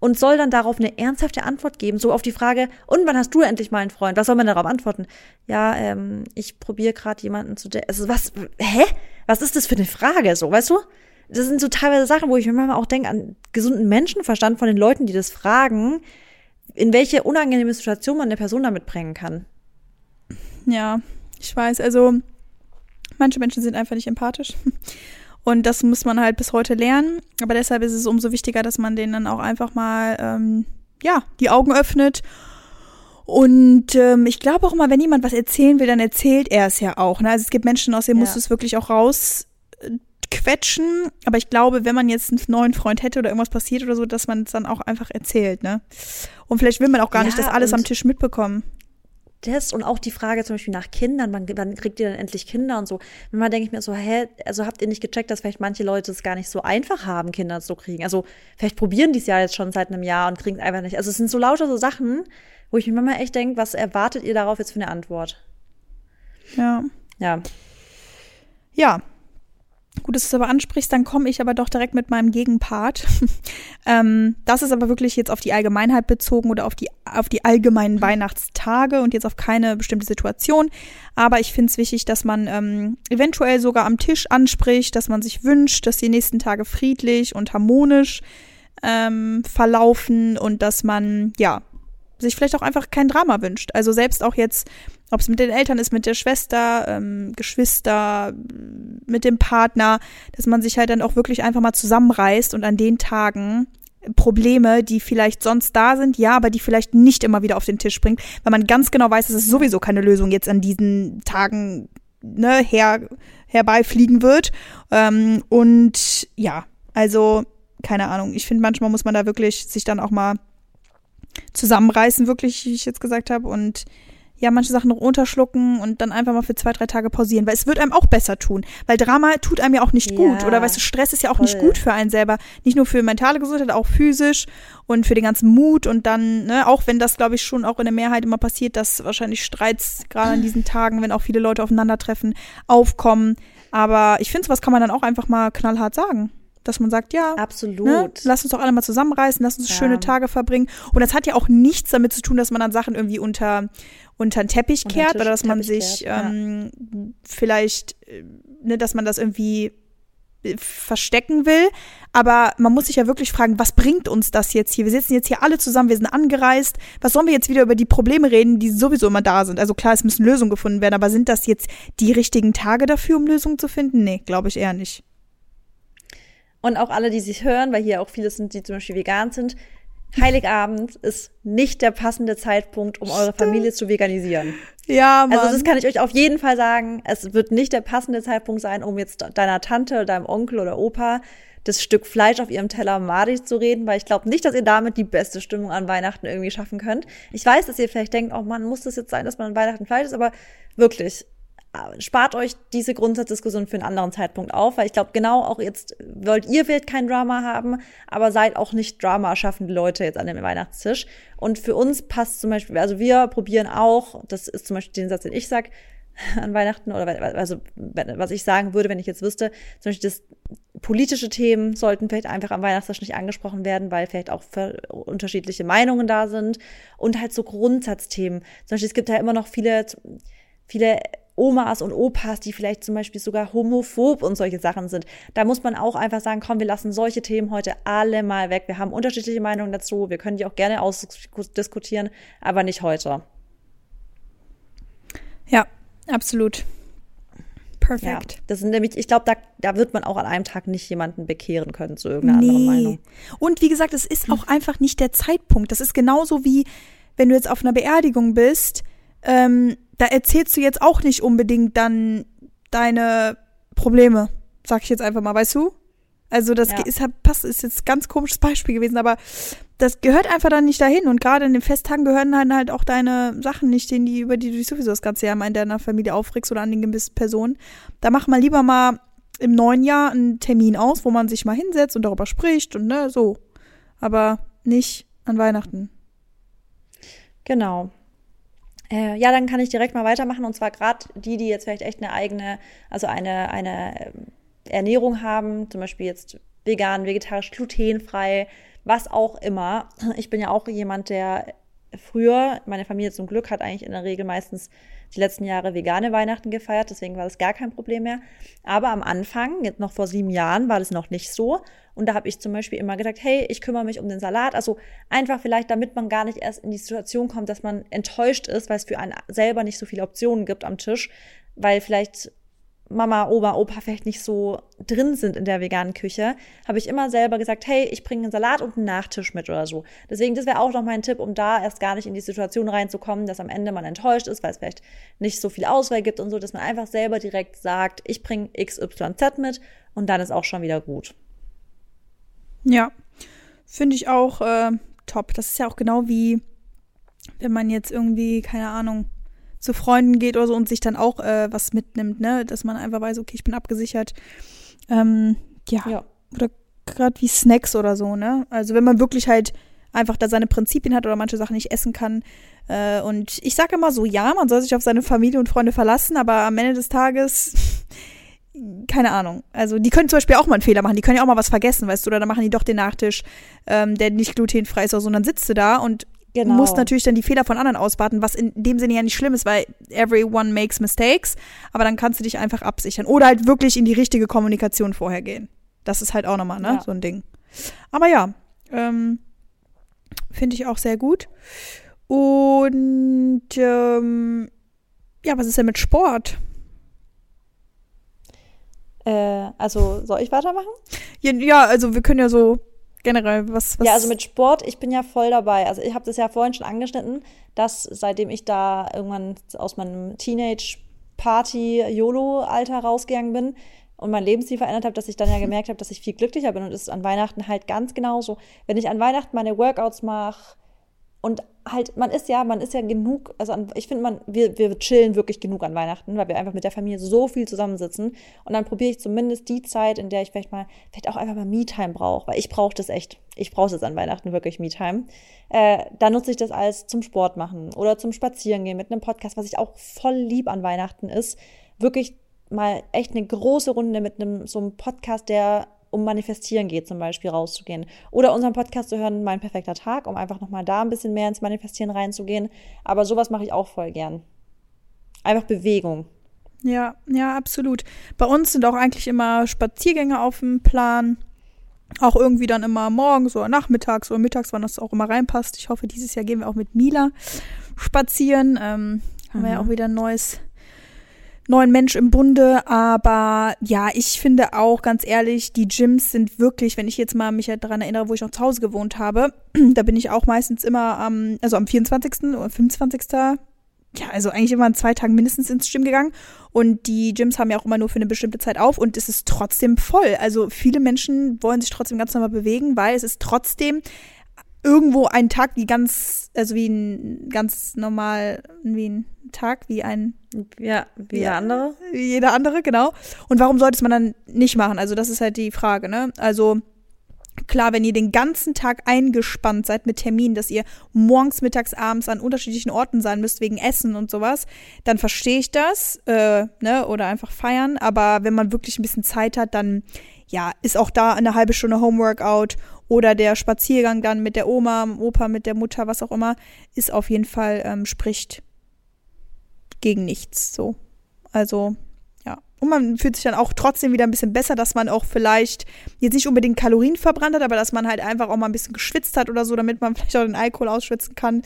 und soll dann darauf eine ernsthafte Antwort geben, so auf die Frage, und wann hast du endlich mal einen Freund? Was soll man darauf antworten? Ja, ähm, ich probiere gerade jemanden zu Also was, hä? Was ist das für eine Frage, so, weißt du? Das sind so teilweise Sachen, wo ich mir manchmal auch denke an gesunden Menschenverstand von den Leuten, die das fragen, in welche unangenehme Situation man eine Person damit bringen kann. Ja, ich weiß, also manche Menschen sind einfach nicht empathisch. Und das muss man halt bis heute lernen. Aber deshalb ist es umso wichtiger, dass man denen dann auch einfach mal, ähm, ja, die Augen öffnet. Und ähm, ich glaube auch immer, wenn jemand was erzählen will, dann erzählt er es ja auch. Ne? Also es gibt Menschen, aus denen ja. musst du es wirklich auch rausquetschen. Aber ich glaube, wenn man jetzt einen neuen Freund hätte oder irgendwas passiert oder so, dass man es dann auch einfach erzählt. Ne? Und vielleicht will man auch gar ja, nicht das alles am Tisch mitbekommen das und auch die Frage zum Beispiel nach Kindern, wann, wann kriegt ihr denn endlich Kinder und so. Manchmal denke ich mir so, hä, also habt ihr nicht gecheckt, dass vielleicht manche Leute es gar nicht so einfach haben, Kinder zu kriegen. Also vielleicht probieren die es ja jetzt schon seit einem Jahr und kriegen es einfach nicht. Also es sind so lauter so Sachen, wo ich mir manchmal echt denke, was erwartet ihr darauf jetzt für eine Antwort? Ja. Ja. Ja, Gut, dass du es aber ansprichst, dann komme ich aber doch direkt mit meinem Gegenpart. ähm, das ist aber wirklich jetzt auf die Allgemeinheit bezogen oder auf die, auf die allgemeinen Weihnachtstage und jetzt auf keine bestimmte Situation. Aber ich finde es wichtig, dass man ähm, eventuell sogar am Tisch anspricht, dass man sich wünscht, dass die nächsten Tage friedlich und harmonisch ähm, verlaufen und dass man, ja, sich vielleicht auch einfach kein Drama wünscht. Also selbst auch jetzt, ob es mit den Eltern ist, mit der Schwester, ähm, Geschwister, mit dem Partner, dass man sich halt dann auch wirklich einfach mal zusammenreißt und an den Tagen Probleme, die vielleicht sonst da sind, ja, aber die vielleicht nicht immer wieder auf den Tisch bringt, weil man ganz genau weiß, dass es sowieso keine Lösung jetzt an diesen Tagen ne, her, herbeifliegen wird. Ähm, und ja, also keine Ahnung. Ich finde, manchmal muss man da wirklich sich dann auch mal zusammenreißen, wirklich, wie ich jetzt gesagt habe, und ja, manche Sachen noch unterschlucken und dann einfach mal für zwei, drei Tage pausieren, weil es wird einem auch besser tun. Weil Drama tut einem ja auch nicht ja, gut. Oder weißt du, Stress ist ja auch voll. nicht gut für einen selber. Nicht nur für mentale Gesundheit, auch physisch und für den ganzen Mut. Und dann, ne, auch wenn das, glaube ich, schon auch in der Mehrheit immer passiert, dass wahrscheinlich Streits gerade an diesen Tagen, wenn auch viele Leute aufeinandertreffen, aufkommen. Aber ich finde, was kann man dann auch einfach mal knallhart sagen dass man sagt, ja, absolut. Ne, lass uns doch alle mal zusammenreißen, lass uns ja. schöne Tage verbringen. Und das hat ja auch nichts damit zu tun, dass man dann Sachen irgendwie unter unter den Teppich unter kehrt oder dass man sich kehrt, ähm, ja. vielleicht, äh, ne, dass man das irgendwie äh, verstecken will. Aber man muss sich ja wirklich fragen, was bringt uns das jetzt hier? Wir sitzen jetzt hier alle zusammen, wir sind angereist. Was sollen wir jetzt wieder über die Probleme reden, die sowieso immer da sind? Also klar, es müssen Lösungen gefunden werden, aber sind das jetzt die richtigen Tage dafür, um Lösungen zu finden? Nee, glaube ich eher nicht. Und auch alle, die sich hören, weil hier auch viele sind, die zum Beispiel vegan sind. Heiligabend ist nicht der passende Zeitpunkt, um eure Familie zu veganisieren. Ja, Mann. Also das kann ich euch auf jeden Fall sagen. Es wird nicht der passende Zeitpunkt sein, um jetzt deiner Tante, deinem Onkel oder Opa das Stück Fleisch auf ihrem Teller madig zu reden, weil ich glaube nicht, dass ihr damit die beste Stimmung an Weihnachten irgendwie schaffen könnt. Ich weiß, dass ihr vielleicht denkt, oh man, muss das jetzt sein, dass man an Weihnachten Fleisch ist, aber wirklich, spart euch diese Grundsatzdiskussion für einen anderen Zeitpunkt auf, weil ich glaube, genau auch jetzt wollt ihr vielleicht kein Drama haben, aber seid auch nicht Drama schaffende Leute jetzt an dem Weihnachtstisch. Und für uns passt zum Beispiel, also wir probieren auch, das ist zum Beispiel den Satz, den ich sag an Weihnachten oder also was ich sagen würde, wenn ich jetzt wüsste, zum Beispiel das politische Themen sollten vielleicht einfach am Weihnachtstisch nicht angesprochen werden, weil vielleicht auch unterschiedliche Meinungen da sind und halt so Grundsatzthemen. Zum Beispiel es gibt ja immer noch viele viele Omas und Opas, die vielleicht zum Beispiel sogar homophob und solche Sachen sind. Da muss man auch einfach sagen, komm, wir lassen solche Themen heute alle mal weg. Wir haben unterschiedliche Meinungen dazu. Wir können die auch gerne ausdiskutieren, aber nicht heute. Ja, absolut. Perfekt. Ja, das sind nämlich, ich glaube, da, da wird man auch an einem Tag nicht jemanden bekehren können zu irgendeiner nee. anderen Meinung. Und wie gesagt, es ist auch einfach nicht der Zeitpunkt. Das ist genauso wie, wenn du jetzt auf einer Beerdigung bist, ähm, da erzählst du jetzt auch nicht unbedingt dann deine Probleme, sag ich jetzt einfach mal, weißt du? Also das ja. ist, passt, ist jetzt ein ganz komisches Beispiel gewesen, aber das gehört einfach dann nicht dahin. Und gerade in den Festtagen gehören dann halt auch deine Sachen nicht denen, die, über die du dich sowieso das ganze Jahr mal in deiner Familie aufregst oder an den gewissen Personen. Da mach mal lieber mal im neuen Jahr einen Termin aus, wo man sich mal hinsetzt und darüber spricht und ne, so. Aber nicht an Weihnachten. Genau. Äh, ja, dann kann ich direkt mal weitermachen. Und zwar gerade die, die jetzt vielleicht echt eine eigene, also eine, eine ähm, Ernährung haben, zum Beispiel jetzt vegan, vegetarisch, glutenfrei, was auch immer. Ich bin ja auch jemand, der früher, meine Familie zum Glück hat eigentlich in der Regel meistens die letzten Jahre vegane Weihnachten gefeiert, deswegen war das gar kein Problem mehr. Aber am Anfang, jetzt noch vor sieben Jahren, war das noch nicht so. Und da habe ich zum Beispiel immer gedacht, hey, ich kümmere mich um den Salat. Also einfach vielleicht, damit man gar nicht erst in die Situation kommt, dass man enttäuscht ist, weil es für einen selber nicht so viele Optionen gibt am Tisch, weil vielleicht Mama, Oma, Opa vielleicht nicht so drin sind in der veganen Küche, habe ich immer selber gesagt, hey, ich bringe einen Salat und einen Nachtisch mit oder so. Deswegen, das wäre auch noch mein Tipp, um da erst gar nicht in die Situation reinzukommen, dass am Ende man enttäuscht ist, weil es vielleicht nicht so viel Auswahl gibt und so, dass man einfach selber direkt sagt, ich bringe XYZ mit und dann ist auch schon wieder gut. Ja, finde ich auch äh, top. Das ist ja auch genau wie, wenn man jetzt irgendwie, keine Ahnung, zu Freunden geht oder so und sich dann auch äh, was mitnimmt, ne? Dass man einfach weiß, okay, ich bin abgesichert. Ähm, ja. ja. Oder gerade wie Snacks oder so, ne? Also wenn man wirklich halt einfach da seine Prinzipien hat oder manche Sachen nicht essen kann. Äh, und ich sage immer so, ja, man soll sich auf seine Familie und Freunde verlassen, aber am Ende des Tages keine Ahnung. Also die können zum Beispiel auch mal einen Fehler machen. Die können ja auch mal was vergessen, weißt du, oder dann machen die doch den Nachtisch, ähm, der nicht glutenfrei ist oder so. Und dann sitzt du da und Genau. musst natürlich dann die Fehler von anderen ausbaden, was in dem Sinne ja nicht schlimm ist, weil everyone makes mistakes, aber dann kannst du dich einfach absichern. Oder halt wirklich in die richtige Kommunikation vorher gehen. Das ist halt auch nochmal, ne? Ja. So ein Ding. Aber ja, ähm, finde ich auch sehr gut. Und ähm, ja, was ist denn mit Sport? Äh, also soll ich weitermachen? Ja, ja, also wir können ja so generell, was, was. Ja, also mit Sport, ich bin ja voll dabei. Also ich habe das ja vorhin schon angeschnitten, dass seitdem ich da irgendwann aus meinem Teenage-Party-YOLO-Alter rausgegangen bin und mein Lebensstil verändert habe, dass ich dann ja gemerkt habe, dass ich viel glücklicher bin und es ist an Weihnachten halt ganz genauso. Wenn ich an Weihnachten meine Workouts mache, und halt, man ist ja, man ist ja genug, also an, ich finde, man, wir, wir chillen wirklich genug an Weihnachten, weil wir einfach mit der Familie so viel zusammensitzen. Und dann probiere ich zumindest die Zeit, in der ich vielleicht mal, vielleicht auch einfach mal Me-Time brauche, weil ich brauche das echt. Ich brauche das an Weihnachten wirklich Me-Time. Äh, da nutze ich das als zum Sport machen oder zum Spazierengehen mit einem Podcast, was ich auch voll lieb an Weihnachten ist. Wirklich mal echt eine große Runde mit einem so einem Podcast, der um Manifestieren geht, zum Beispiel rauszugehen. Oder unseren Podcast zu hören, Mein perfekter Tag, um einfach nochmal da ein bisschen mehr ins Manifestieren reinzugehen. Aber sowas mache ich auch voll gern. Einfach Bewegung. Ja, ja, absolut. Bei uns sind auch eigentlich immer Spaziergänge auf dem Plan. Auch irgendwie dann immer morgens oder nachmittags oder mittags, wann das auch immer reinpasst. Ich hoffe, dieses Jahr gehen wir auch mit Mila spazieren. Ähm, haben wir ja Mhm. auch wieder ein neues, neuen Mensch im Bunde. Aber ja, ich finde auch, ganz ehrlich, die Gyms sind wirklich, wenn ich jetzt mal mich daran erinnere, wo ich noch zu Hause gewohnt habe, da bin ich auch meistens immer am, also am 24. oder 25 ja, also eigentlich immer an zwei Tagen mindestens ins Gym gegangen. Und die Gyms haben ja auch immer nur für eine bestimmte Zeit auf und es ist trotzdem voll. Also viele Menschen wollen sich trotzdem ganz normal bewegen, weil es ist trotzdem irgendwo ein Tag, wie ganz, also wie ein ganz normal, wie ein Tag, wie ein, Ja, wie Ja. der andere. wie jeder andere, genau. Und warum sollte es man dann nicht machen? Also das ist halt die Frage, ne? Also klar, wenn ihr den ganzen Tag eingespannt seid mit Terminen, dass ihr morgens, mittags, abends an unterschiedlichen Orten sein müsst wegen Essen und sowas, dann verstehe ich das, äh, ne? Oder einfach feiern. Aber wenn man wirklich ein bisschen Zeit hat, dann ja, ist auch da eine halbe Stunde Homeworkout oder der Spaziergang dann mit der Oma, dem Opa, mit der Mutter, was auch immer, ist auf jeden Fall, ähm, spricht gegen nichts so. Also, ja. Und man fühlt sich dann auch trotzdem wieder ein bisschen besser, dass man auch vielleicht jetzt nicht unbedingt Kalorien verbrannt hat, aber dass man halt einfach auch mal ein bisschen geschwitzt hat oder so, damit man vielleicht auch den Alkohol ausschwitzen kann.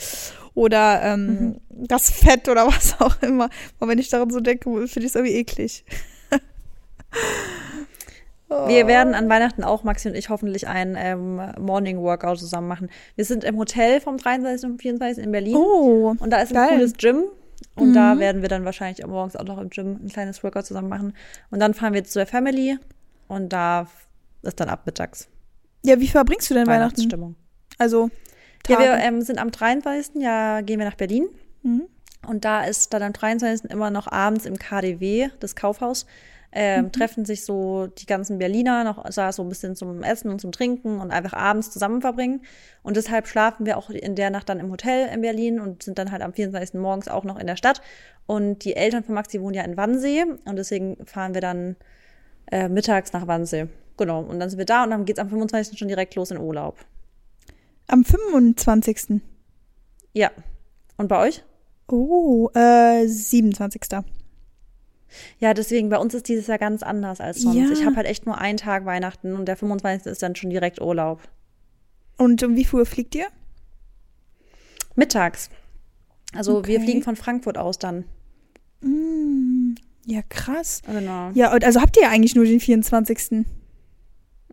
Oder ähm, das Fett oder was auch immer. Aber wenn ich daran so denke, finde ich es irgendwie eklig. Wir werden an Weihnachten auch, Maxi und ich, hoffentlich ein ähm, Morning Workout zusammen machen. Wir sind im Hotel vom 23. und 24. in Berlin. Oh, Und da ist ein geil. cooles Gym. Und da werden wir dann wahrscheinlich morgens auch noch im Gym ein kleines Workout zusammen machen. Und dann fahren wir zu der Family. Und da ist dann ab mittags ja, wie verbringst du denn Weihnachten? Weihnachtsstimmung. Also, Ja, Tage. wir ähm, sind am 23. Ja, gehen wir nach Berlin. Mhm. Und da ist dann am 23. immer noch abends im KDW, das Kaufhaus, ähm, Mhm. treffen sich so die ganzen Berliner noch da so ein bisschen zum Essen und zum Trinken und einfach abends zusammen verbringen. Und deshalb schlafen wir auch in der Nacht dann im Hotel in Berlin und sind dann halt am 24. morgens auch noch in der Stadt. Und die Eltern von Maxi wohnen ja in Wannsee und deswegen fahren wir dann äh, mittags nach Wannsee. Genau. Und dann sind wir da und dann geht's am 25. schon direkt los in Urlaub. am 25. Ja. Und bei euch? Oh, äh, 27. Ja, deswegen, bei uns ist dieses Jahr ganz anders als sonst. Ja. Ich habe halt echt nur einen Tag Weihnachten und der 25. ist dann schon direkt Urlaub. Und um wie viel Uhr fliegt ihr? Mittags. Also wir Okay. fliegen von Frankfurt aus dann. Mm, ja, krass. Genau. Ja, und also habt ihr eigentlich nur den 24.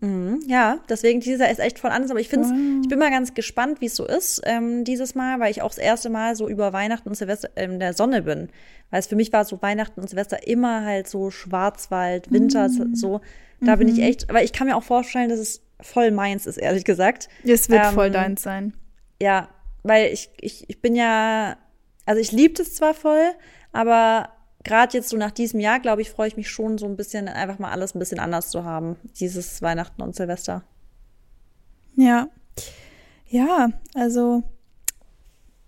Mhm, ja, deswegen dieses Jahr ist echt voll anders, aber ich finde Wow. ich bin mal ganz gespannt, wie es so ist ähm, dieses Mal, weil ich auch das erste Mal so über Weihnachten und Silvester in der Sonne bin. Weil es für mich war so Weihnachten und Silvester immer halt so Schwarzwald, Winter, so. Da bin ich echt, aber ich kann mir auch vorstellen, dass es voll meins ist, ehrlich gesagt. Es wird Ähm, voll deins sein. Ja, weil ich, ich, ich bin ja, also ich liebe es zwar voll, aber gerade jetzt so nach diesem Jahr, glaube ich, freue ich mich schon so ein bisschen, einfach mal alles ein bisschen anders zu haben, dieses Weihnachten und Silvester. Ja. Ja, also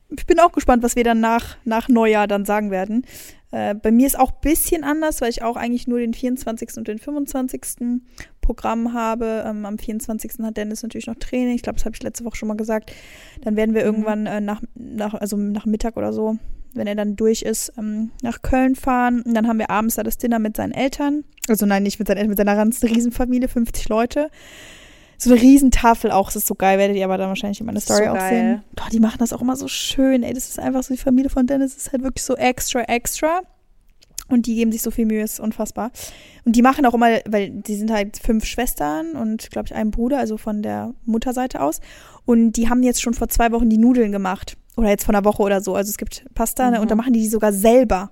ich bin auch gespannt, was wir dann nach, nach Neujahr dann sagen werden. Äh, bei mir ist auch ein bisschen anders, weil ich auch eigentlich nur den 24. und den 25. Programm habe. Ähm, am 24. hat Dennis natürlich noch Training. Ich glaube, das habe ich letzte Woche schon mal gesagt. Dann werden wir irgendwann äh, nach, nach, also nach Mittag oder so, wenn er dann durch ist, ähm, nach Köln fahren. Und dann haben wir abends da das Dinner mit seinen Eltern. Also nein, nicht mit seinen Eltern, mit seiner ganzen Riesenfamilie, 50 Leute. So eine Riesentafel auch, das ist so geil, werdet ihr aber dann wahrscheinlich in meiner Story So auch geil. sehen. Boah, die machen das auch immer so schön, ey. Das ist einfach so, die Familie von Dennis ist halt wirklich so extra, extra. Und die geben sich so viel Mühe, ist unfassbar. Und die machen auch immer, weil die sind halt fünf Schwestern und, glaube ich, ein Bruder, also von der Mutterseite aus. Und die haben jetzt schon vor zwei Wochen die Nudeln gemacht. Oder jetzt vor einer Woche oder so. Also es gibt Pasta ne, Mhm. und da machen die die sogar selber.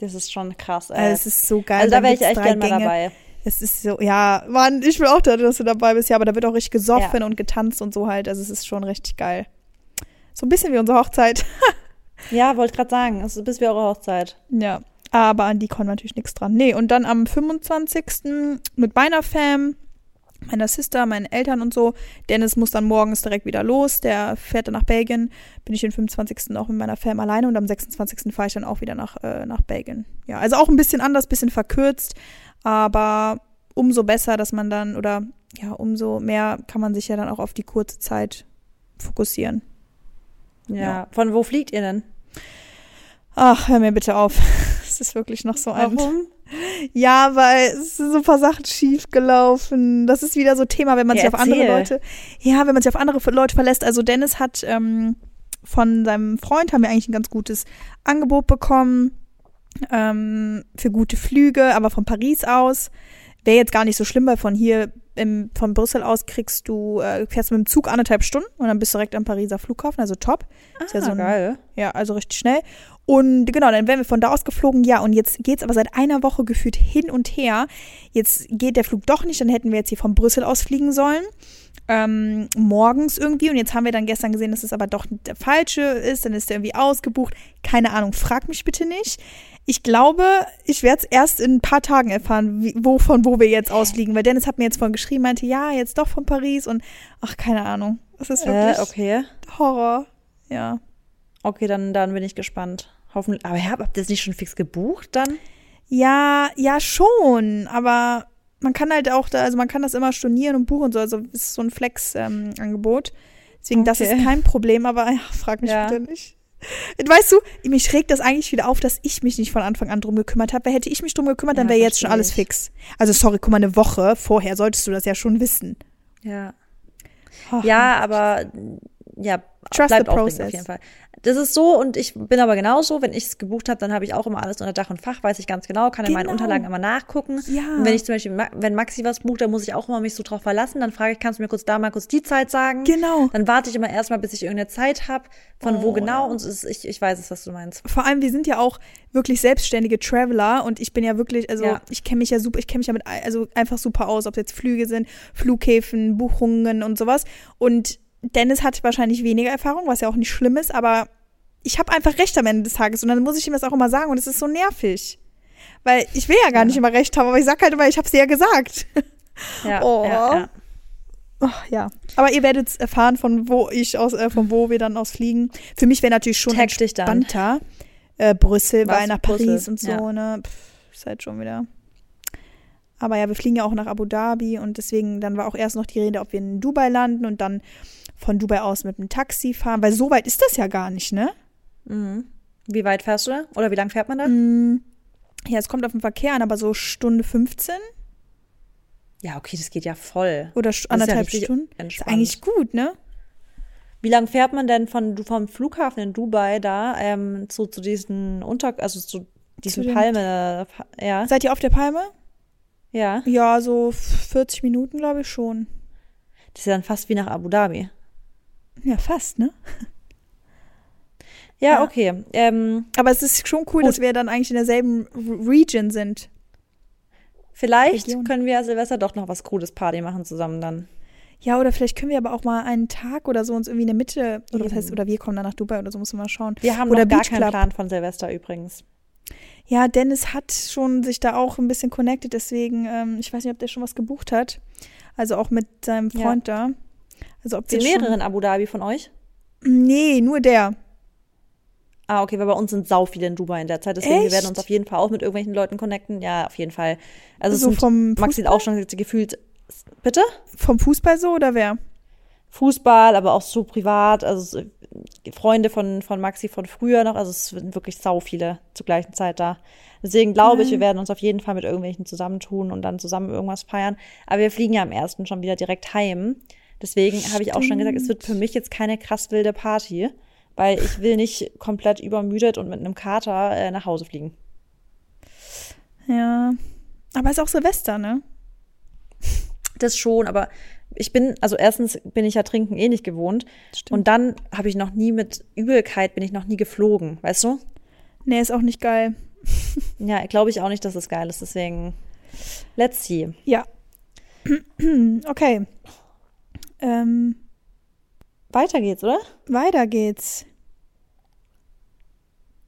Das ist schon krass. Ey. Also es ist so geil. also da wäre ich echt gerne mal dabei. Es ist so, ja, Mann, ich will auch da, dass du dabei bist. Ja, aber da wird auch richtig gesoffen und getanzt und so halt. Also es ist schon richtig geil. So ein bisschen wie unsere Hochzeit. Ja, wollte gerade sagen, es ist bis wir eure Hochzeit. ja, aber an die kommt natürlich nichts dran. Nee, und dann am 25. mit meiner Fam meiner Sister, meinen Eltern und so. Dennis muss dann morgens direkt wieder los. Der fährt dann nach Belgien. Bin ich den 25. auch mit meiner Fam alleine und am 26. fahre ich dann auch wieder nach, äh, nach Belgien. Ja, also auch ein bisschen anders, bisschen verkürzt, aber umso besser, dass man dann, oder ja, umso mehr kann man sich ja dann auch auf die kurze Zeit fokussieren. Ja. ja. Von wo fliegt ihr denn? Ach, hör mir bitte auf. Es ist wirklich noch so ein. Warum? Ja, weil es sind so ein paar Sachen schief gelaufen. Das ist wieder so Thema, wenn man ja, sich auf andere Leute, ja, wenn man sich auf andere Leute verlässt. Also Dennis hat ähm, von seinem Freund haben wir eigentlich ein ganz gutes Angebot bekommen ähm, für gute Flüge, aber von Paris aus wäre jetzt gar nicht so schlimm, weil von hier im, von Brüssel aus kriegst du, äh, fährst mit dem Zug anderthalb Stunden und dann bist du direkt am Pariser Flughafen, also top. Ah, ist ja so ein, geil. Ja, also richtig schnell. Und genau, dann werden wir von da aus geflogen. Ja, und jetzt geht's aber seit einer Woche gefühlt hin und her. Jetzt geht der Flug doch nicht, dann hätten wir jetzt hier von Brüssel aus fliegen sollen. Ähm, morgens irgendwie und jetzt haben wir dann gestern gesehen, dass es aber doch der falsche ist, dann ist der irgendwie ausgebucht. Keine Ahnung, frag mich bitte nicht. Ich glaube, ich werde es erst in ein paar Tagen erfahren, wie, wo von wo wir jetzt ausfliegen, weil Dennis hat mir jetzt vorhin geschrieben, meinte, ja, jetzt doch von Paris und ach, keine Ahnung. Das ist wirklich äh, okay. Horror. Ja. Okay, dann, dann bin ich gespannt. Hoffentlich. Aber habt ihr das nicht schon fix gebucht dann? Ja, ja, schon. Aber man kann halt auch da, also man kann das immer stornieren und buchen so. Also es ist so ein Flex-Angebot. Ähm, Deswegen, okay. das ist kein Problem, aber ja, frag mich ja. bitte nicht. Weißt du, mich regt das eigentlich wieder auf, dass ich mich nicht von Anfang an drum gekümmert habe. Weil hätte ich mich drum gekümmert, ja, dann wäre jetzt schon alles fix. Also sorry, guck mal, eine Woche vorher solltest du das ja schon wissen. Ja. Oh, ja, aber ja, Trust bleibt the process. auf jeden Fall das ist so und ich bin aber genauso, wenn ich es gebucht habe, dann habe ich auch immer alles unter Dach und Fach, weiß ich ganz genau, kann in meinen genau. Unterlagen immer nachgucken. Ja. Und wenn ich zum Beispiel, wenn Maxi was bucht, dann muss ich auch immer mich so drauf verlassen, dann frage ich, kannst du mir kurz da mal kurz die Zeit sagen? Genau. Dann warte ich immer erstmal, bis ich irgendeine Zeit habe, von oh, wo genau ja. und ist, ich, ich weiß es, was du meinst. Vor allem, wir sind ja auch wirklich selbstständige Traveler und ich bin ja wirklich, also ja. ich kenne mich ja super, ich kenne mich ja mit, also einfach super aus, ob es jetzt Flüge sind, Flughäfen, Buchungen und sowas und Dennis hat wahrscheinlich weniger Erfahrung, was ja auch nicht schlimm ist, aber ich habe einfach recht am Ende des Tages und dann muss ich ihm das auch immer sagen und es ist so nervig. Weil ich will ja gar ja. nicht immer recht haben, aber ich sag halt immer, ich habe es ja gesagt. Ja, oh. ja. Oh, ja. Aber ihr werdet erfahren, von wo ich aus, äh, von wo wir dann aus fliegen. Für mich wäre natürlich schon Tag entspannter. Äh, Brüssel, weil nach Brüssel? Paris und so, ne? Pff, ist halt schon wieder. Aber ja, wir fliegen ja auch nach Abu Dhabi und deswegen, dann war auch erst noch die Rede, ob wir in Dubai landen und dann von Dubai aus mit dem Taxi fahren, weil so weit ist das ja gar nicht, ne? Mhm. Wie weit fährst du da? Oder wie lang fährt man da? Mhm. Ja, es kommt auf den Verkehr an, aber so Stunde 15. Ja, okay, das geht ja voll. Oder anderthalb ja Stunden. Entspannt. Ist eigentlich gut, ne? Wie lang fährt man denn von vom Flughafen in Dubai da ähm, zu, zu diesen Unter, also zu diesen zu Palme? Ja. Seid ihr auf der Palme? Ja. Ja, so 40 Minuten, glaube ich schon. Das ist ja dann fast wie nach Abu Dhabi. Ja, fast, ne? Ja, okay. Ähm, Aber es ist schon cool, gut. dass wir dann eigentlich in derselben Region sind. Vielleicht Region. können wir ja Silvester doch noch was Cooles Party machen zusammen dann. Ja, oder vielleicht können wir aber auch mal einen Tag oder so uns irgendwie in der Mitte, oder was heißt, oder wir kommen dann nach Dubai oder so, muss man mal schauen. Wir haben oder noch gar keinen Plan von Silvester übrigens. Ja, Dennis hat schon sich da auch ein bisschen connected, deswegen, ähm, ich weiß nicht, ob der schon was gebucht hat. Also auch mit seinem Freund ja. da. Also ob Sind mehrere Abu Dhabi von euch? Nee, nur der. Ah, okay, weil bei uns sind sau viele in Dubai in der Zeit. Deswegen, Echt? wir werden uns auf jeden Fall auch mit irgendwelchen Leuten connecten. Ja, auf jeden Fall. Also, so vom Maxi auch schon gefühlt. Bitte? Vom Fußball so oder wer? Fußball, aber auch so privat. Also Freunde von, von Maxi von früher noch. Also es sind wirklich sau viele zur gleichen Zeit da. Deswegen glaube ich, wir werden uns auf jeden Fall mit irgendwelchen zusammentun und dann zusammen irgendwas feiern. Aber wir fliegen ja am ersten schon wieder direkt heim. Deswegen habe ich auch schon gesagt, es wird für mich jetzt keine krass wilde Party weil ich will nicht komplett übermüdet und mit einem Kater äh, nach Hause fliegen. Ja, aber es ist auch Silvester, ne? Das schon, aber ich bin, also erstens bin ich ja Trinken eh nicht gewohnt. Stimmt. Und dann habe ich noch nie mit Übelkeit, bin ich noch nie geflogen, weißt du? Nee, ist auch nicht geil. ja, glaube ich auch nicht, dass es geil ist, deswegen let's see. Ja. okay. Ähm, weiter geht's, oder? Weiter geht's.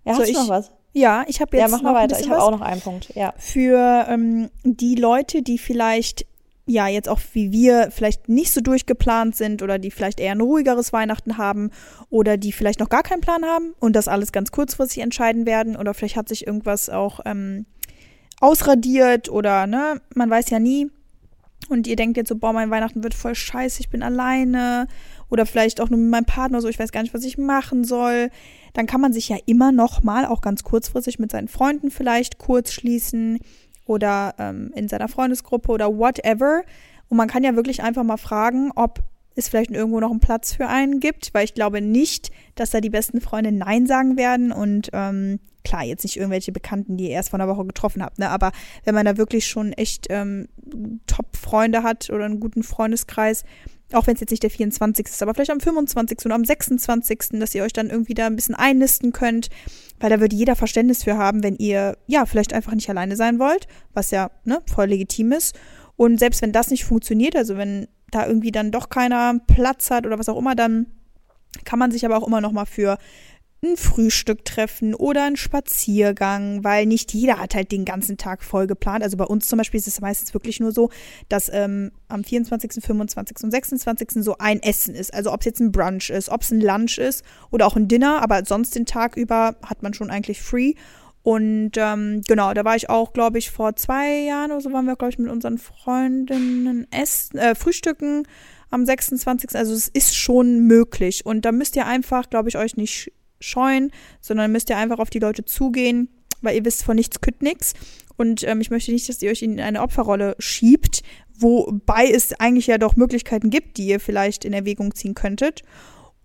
Ja, hast du noch was? Ja, ich habe jetzt. Ja, mach mal weiter. Ich habe auch noch einen Punkt. Ja. Für ähm, die Leute, die vielleicht ja, jetzt auch wie wir vielleicht nicht so durchgeplant sind oder die vielleicht eher ein ruhigeres Weihnachten haben oder die vielleicht noch gar keinen Plan haben und das alles ganz kurzfristig entscheiden werden oder vielleicht hat sich irgendwas auch ähm, ausradiert oder ne, man weiß ja nie. Und ihr denkt jetzt so, boah, mein Weihnachten wird voll scheiße, ich bin alleine oder vielleicht auch nur mit meinem Partner so, ich weiß gar nicht, was ich machen soll. Dann kann man sich ja immer noch mal auch ganz kurzfristig mit seinen Freunden vielleicht kurz schließen oder ähm, in seiner Freundesgruppe oder whatever. Und man kann ja wirklich einfach mal fragen, ob es vielleicht irgendwo noch einen Platz für einen gibt, weil ich glaube nicht, dass da die besten Freunde Nein sagen werden. Und ähm, klar, jetzt nicht irgendwelche Bekannten, die ihr erst vor einer Woche getroffen habt, ne? aber wenn man da wirklich schon echt ähm, Top-Freunde hat oder einen guten Freundeskreis, auch wenn es jetzt nicht der 24. ist, aber vielleicht am 25. oder am 26., dass ihr euch dann irgendwie da ein bisschen einnisten könnt, weil da würde jeder Verständnis für haben, wenn ihr, ja, vielleicht einfach nicht alleine sein wollt, was ja, ne, voll legitim ist. Und selbst wenn das nicht funktioniert, also wenn da irgendwie dann doch keiner Platz hat oder was auch immer, dann kann man sich aber auch immer noch mal für ein Frühstück treffen oder ein Spaziergang, weil nicht jeder hat halt den ganzen Tag voll geplant. Also bei uns zum Beispiel ist es meistens wirklich nur so, dass ähm, am 24., 25. und 26. so ein Essen ist. Also ob es jetzt ein Brunch ist, ob es ein Lunch ist oder auch ein Dinner, aber sonst den Tag über hat man schon eigentlich free. Und ähm, genau, da war ich auch, glaube ich, vor zwei Jahren oder so waren wir, glaube ich, mit unseren Freundinnen essen, äh, frühstücken am 26. Also es ist schon möglich. Und da müsst ihr einfach, glaube ich, euch nicht scheuen, sondern müsst ihr einfach auf die Leute zugehen, weil ihr wisst von nichts kütt nix. Und ähm, ich möchte nicht, dass ihr euch in eine Opferrolle schiebt, wobei es eigentlich ja doch Möglichkeiten gibt, die ihr vielleicht in Erwägung ziehen könntet.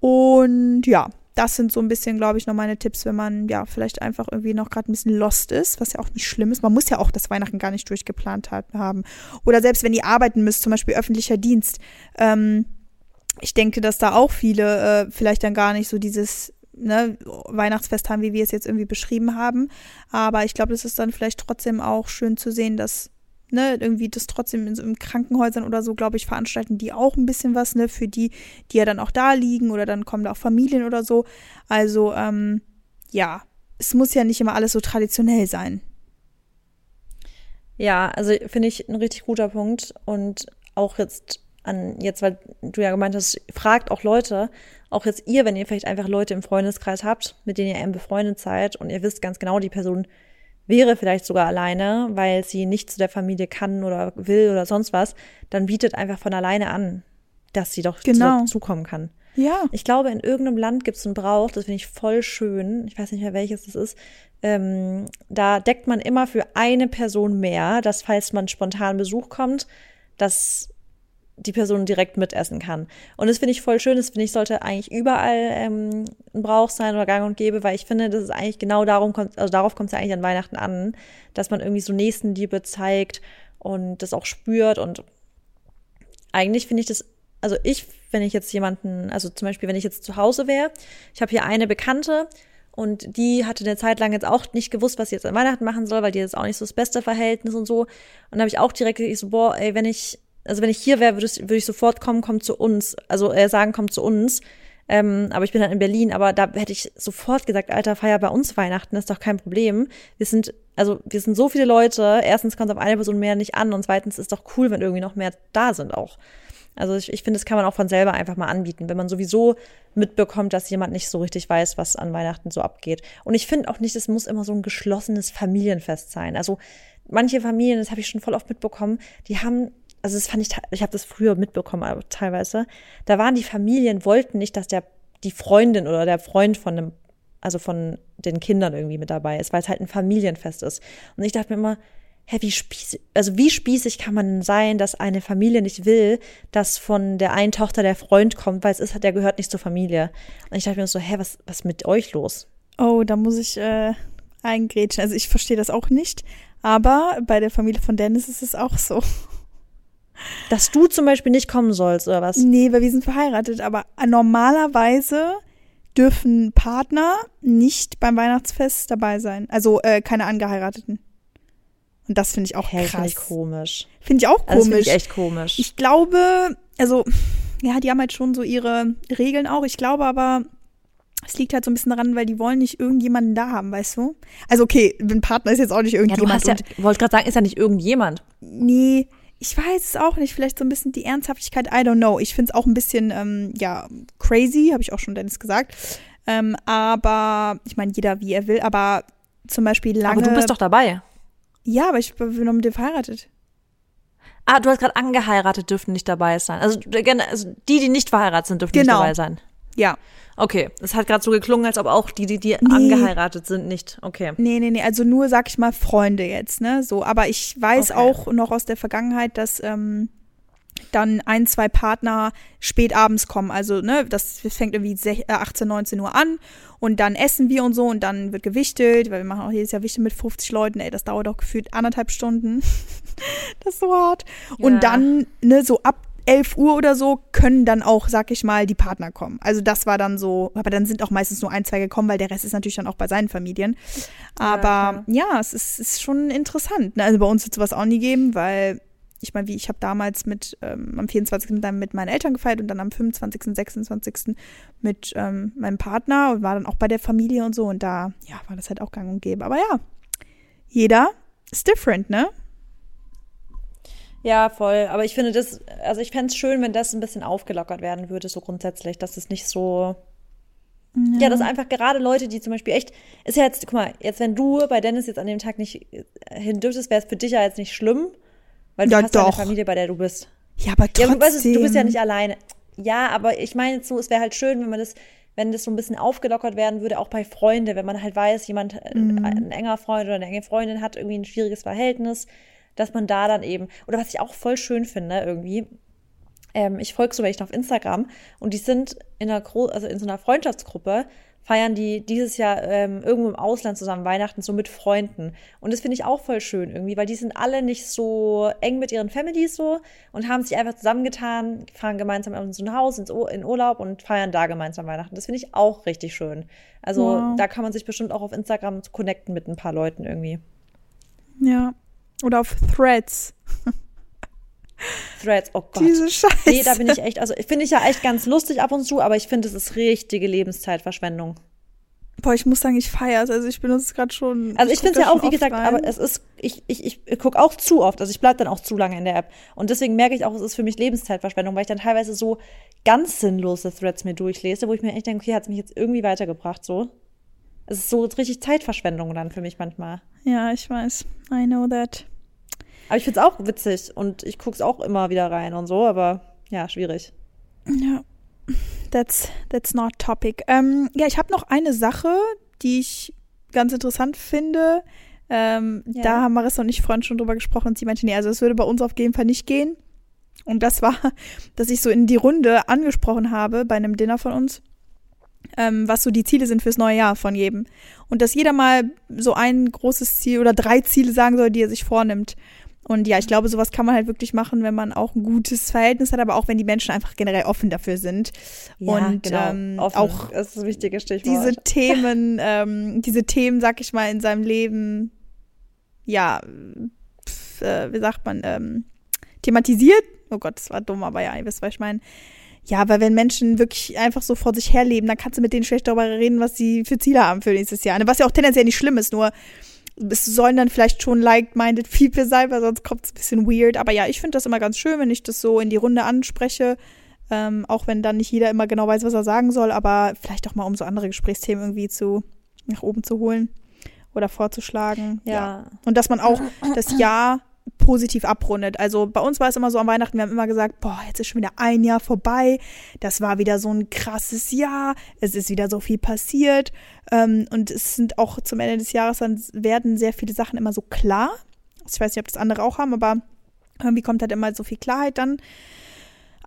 Und ja, das sind so ein bisschen, glaube ich, noch meine Tipps, wenn man ja vielleicht einfach irgendwie noch gerade ein bisschen lost ist, was ja auch nicht schlimm ist. Man muss ja auch das Weihnachten gar nicht durchgeplant haben. Oder selbst wenn ihr arbeiten müsst, zum Beispiel öffentlicher Dienst. Ähm, ich denke, dass da auch viele äh, vielleicht dann gar nicht so dieses ne, Weihnachtsfest haben, wie wir es jetzt irgendwie beschrieben haben. Aber ich glaube, es ist dann vielleicht trotzdem auch schön zu sehen, dass ne, irgendwie das trotzdem in in Krankenhäusern oder so, glaube ich, veranstalten die auch ein bisschen was, ne, für die, die ja dann auch da liegen oder dann kommen da auch Familien oder so. Also, ähm, ja, es muss ja nicht immer alles so traditionell sein. Ja, also finde ich ein richtig guter Punkt und auch jetzt an jetzt, weil du ja gemeint hast, fragt auch Leute, auch jetzt ihr, wenn ihr vielleicht einfach Leute im Freundeskreis habt, mit denen ihr eben befreundet seid und ihr wisst ganz genau, die Person wäre vielleicht sogar alleine, weil sie nicht zu der Familie kann oder will oder sonst was, dann bietet einfach von alleine an, dass sie doch genau. dazukommen kann. Ja. Ich glaube, in irgendeinem Land gibt es einen Brauch, das finde ich voll schön. Ich weiß nicht mehr, welches das ist. Ähm, da deckt man immer für eine Person mehr, dass falls man spontan Besuch kommt, dass die Person direkt mitessen kann. Und das finde ich voll schön. Das finde ich sollte eigentlich überall ähm, ein Brauch sein oder gang und gäbe, weil ich finde, das ist eigentlich genau darum kommt, also darauf kommt es ja eigentlich an Weihnachten an, dass man irgendwie so Nächstenliebe zeigt und das auch spürt. Und eigentlich finde ich das, also ich, wenn ich jetzt jemanden, also zum Beispiel, wenn ich jetzt zu Hause wäre, ich habe hier eine Bekannte, und die hatte eine Zeit lang jetzt auch nicht gewusst, was sie jetzt an Weihnachten machen soll, weil die jetzt auch nicht so das beste Verhältnis und so. Und da habe ich auch direkt gesagt, so, boah, ey, wenn ich also wenn ich hier wäre, würde würd ich sofort kommen, komm zu uns. Also äh, sagen, komm zu uns. Ähm, aber ich bin halt in Berlin, aber da hätte ich sofort gesagt, Alter, feier bei uns Weihnachten, ist doch kein Problem. Wir sind, also wir sind so viele Leute. Erstens kommt es auf eine Person mehr nicht an und zweitens ist doch cool, wenn irgendwie noch mehr da sind auch. Also ich, ich finde, das kann man auch von selber einfach mal anbieten, wenn man sowieso mitbekommt, dass jemand nicht so richtig weiß, was an Weihnachten so abgeht. Und ich finde auch nicht, es muss immer so ein geschlossenes Familienfest sein. Also manche Familien, das habe ich schon voll oft mitbekommen, die haben also das fand ich, ich habe das früher mitbekommen, aber teilweise, da waren die Familien, wollten nicht, dass der, die Freundin oder der Freund von einem, also von den Kindern irgendwie mit dabei ist, weil es halt ein Familienfest ist. Und ich dachte mir immer, hä, wie spießig, also wie spießig kann man sein, dass eine Familie nicht will, dass von der einen Tochter der Freund kommt, weil es ist, der gehört nicht zur Familie. Und ich dachte mir so, hä, was, was mit euch los? Oh, da muss ich äh, eingrätschen. Also ich verstehe das auch nicht. Aber bei der Familie von Dennis ist es auch so. Dass du zum Beispiel nicht kommen sollst, oder was? Nee, weil wir sind verheiratet, aber normalerweise dürfen Partner nicht beim Weihnachtsfest dabei sein. Also äh, keine Angeheirateten. Und das finde ich auch hey, krass. Finde ich komisch. Finde ich auch komisch. Also finde ich echt komisch. Ich glaube, also, ja, die haben halt schon so ihre Regeln auch. Ich glaube aber, es liegt halt so ein bisschen daran, weil die wollen nicht irgendjemanden da haben, weißt du? Also okay, ein Partner ist jetzt auch nicht irgendjemand. Ja, du hast ja, wollte gerade sagen, ist ja nicht irgendjemand. Nee, ich weiß es auch nicht, vielleicht so ein bisschen die Ernsthaftigkeit, I don't know. Ich finde es auch ein bisschen, ähm, ja, crazy, habe ich auch schon Dennis gesagt. Ähm, aber ich meine, jeder wie er will, aber zum Beispiel lange. Aber du bist doch dabei. Ja, aber ich bin noch mit dem verheiratet. Ah, du hast gerade angeheiratet, dürften nicht dabei sein. Also, also, die, die nicht verheiratet sind, dürfen genau. nicht dabei sein. Ja. Okay, es hat gerade so geklungen, als ob auch die, die, die nee. angeheiratet sind, nicht. Okay. Nee, nee, nee, also nur, sag ich mal, Freunde jetzt, ne? So, aber ich weiß okay. auch noch aus der Vergangenheit, dass ähm, dann ein, zwei Partner spät abends kommen. Also, ne, das fängt irgendwie 18, 19 äh, Uhr an und dann essen wir und so und dann wird gewichtelt, weil wir machen auch jedes Jahr Wichte mit 50 Leuten. Ey, das dauert auch gefühlt anderthalb Stunden. das ist so hart. Ja. Und dann, ne, so ab 11 Uhr oder so können dann auch, sag ich mal, die Partner kommen. Also das war dann so, aber dann sind auch meistens nur ein, zwei gekommen, weil der Rest ist natürlich dann auch bei seinen Familien. Aber ja, ja es ist, ist schon interessant. Ne? Also bei uns wird sowas auch nie geben, weil ich meine, wie ich habe damals mit ähm, am 24. dann mit meinen Eltern gefeiert und dann am 25., 26. mit ähm, meinem Partner und war dann auch bei der Familie und so und da ja, war das halt auch gang und gäbe. Aber ja, jeder ist different, ne? Ja, voll. Aber ich finde das, also ich fände es schön, wenn das ein bisschen aufgelockert werden würde, so grundsätzlich, dass es nicht so. Ja. ja, dass einfach gerade Leute, die zum Beispiel echt, ist ja jetzt, guck mal, jetzt wenn du bei Dennis jetzt an dem Tag nicht hin dürftest, wäre es für dich ja jetzt nicht schlimm, weil du ja, hast doch. eine Familie, bei der du bist. Ja, aber trotzdem. Ja, weißt, du bist ja nicht alleine. Ja, aber ich meine jetzt so, es wäre halt schön, wenn man das, wenn das so ein bisschen aufgelockert werden würde, auch bei Freunden, wenn man halt weiß, jemand, äh, mhm. ein enger Freund oder eine enge Freundin hat irgendwie ein schwieriges Verhältnis, dass man da dann eben, oder was ich auch voll schön finde irgendwie, ähm, ich folge so welchen auf Instagram und die sind in einer, Gro also in so einer Freundschaftsgruppe, feiern die dieses Jahr ähm, irgendwo im Ausland zusammen Weihnachten so mit Freunden. Und das finde ich auch voll schön irgendwie, weil die sind alle nicht so eng mit ihren Families so und haben sich einfach zusammengetan, fahren gemeinsam in so ein Haus ins in Urlaub und feiern da gemeinsam Weihnachten. Das finde ich auch richtig schön. Also wow. da kann man sich bestimmt auch auf Instagram connecten mit ein paar Leuten irgendwie. Ja. Oder auf Threads. Threads, oh Gott. Diese Scheiße. Nee, da bin ich echt, also finde ich ja echt ganz lustig ab und zu, aber ich finde, es ist richtige Lebenszeitverschwendung. Boah, ich muss sagen, ich feiere es. Also ich benutze es gerade schon. Also ich, ich finde es ja auch, wie gesagt, rein. aber es ist, ich, ich, ich gucke auch zu oft. Also ich bleibe dann auch zu lange in der App. Und deswegen merke ich auch, es ist für mich Lebenszeitverschwendung, weil ich dann teilweise so ganz sinnlose Threads mir durchlese, wo ich mir echt denke, okay, hat es mich jetzt irgendwie weitergebracht, so. Es ist so richtig Zeitverschwendung dann für mich manchmal. Ja, ich weiß. I know that. Aber ich finde es auch witzig und ich gucke es auch immer wieder rein und so, aber ja, schwierig. Ja, that's, that's not topic. Ähm, ja, ich habe noch eine Sache, die ich ganz interessant finde. Ähm, ja. Da haben Marissa und ich vorhin schon drüber gesprochen und sie meinte, nee, also es würde bei uns auf jeden Fall nicht gehen. Und das war, dass ich so in die Runde angesprochen habe bei einem Dinner von uns, ähm, was so die Ziele sind fürs neue Jahr von jedem. Und dass jeder mal so ein großes Ziel oder drei Ziele sagen soll, die er sich vornimmt. Und ja, ich glaube, sowas kann man halt wirklich machen, wenn man auch ein gutes Verhältnis hat, aber auch wenn die Menschen einfach generell offen dafür sind. Ja, und genau. ähm, auch das ist das wichtige Stichwort. diese Themen, ähm, diese Themen, sag ich mal, in seinem Leben, ja, pf, äh, wie sagt man, ähm, thematisiert. Oh Gott, das war dumm, aber ja, ihr wisst, was ich meine. Ja, weil wenn Menschen wirklich einfach so vor sich herleben, dann kannst du mit denen schlecht darüber reden, was sie für Ziele haben für nächstes Jahr. Was ja auch tendenziell nicht schlimm ist, nur es sollen dann vielleicht schon like-minded people sein, weil sonst kommt es ein bisschen weird. Aber ja, ich finde das immer ganz schön, wenn ich das so in die Runde anspreche. Ähm, auch wenn dann nicht jeder immer genau weiß, was er sagen soll, aber vielleicht auch mal, um so andere Gesprächsthemen irgendwie zu nach oben zu holen oder vorzuschlagen. Ja. ja. Und dass man auch das Jahr positiv abrundet. Also bei uns war es immer so am Weihnachten, wir haben immer gesagt, boah, jetzt ist schon wieder ein Jahr vorbei. Das war wieder so ein krasses Jahr. Es ist wieder so viel passiert. Ähm, und es sind auch zum Ende des Jahres dann werden sehr viele Sachen immer so klar. Ich weiß nicht, ob das andere auch haben, aber irgendwie kommt halt immer so viel Klarheit dann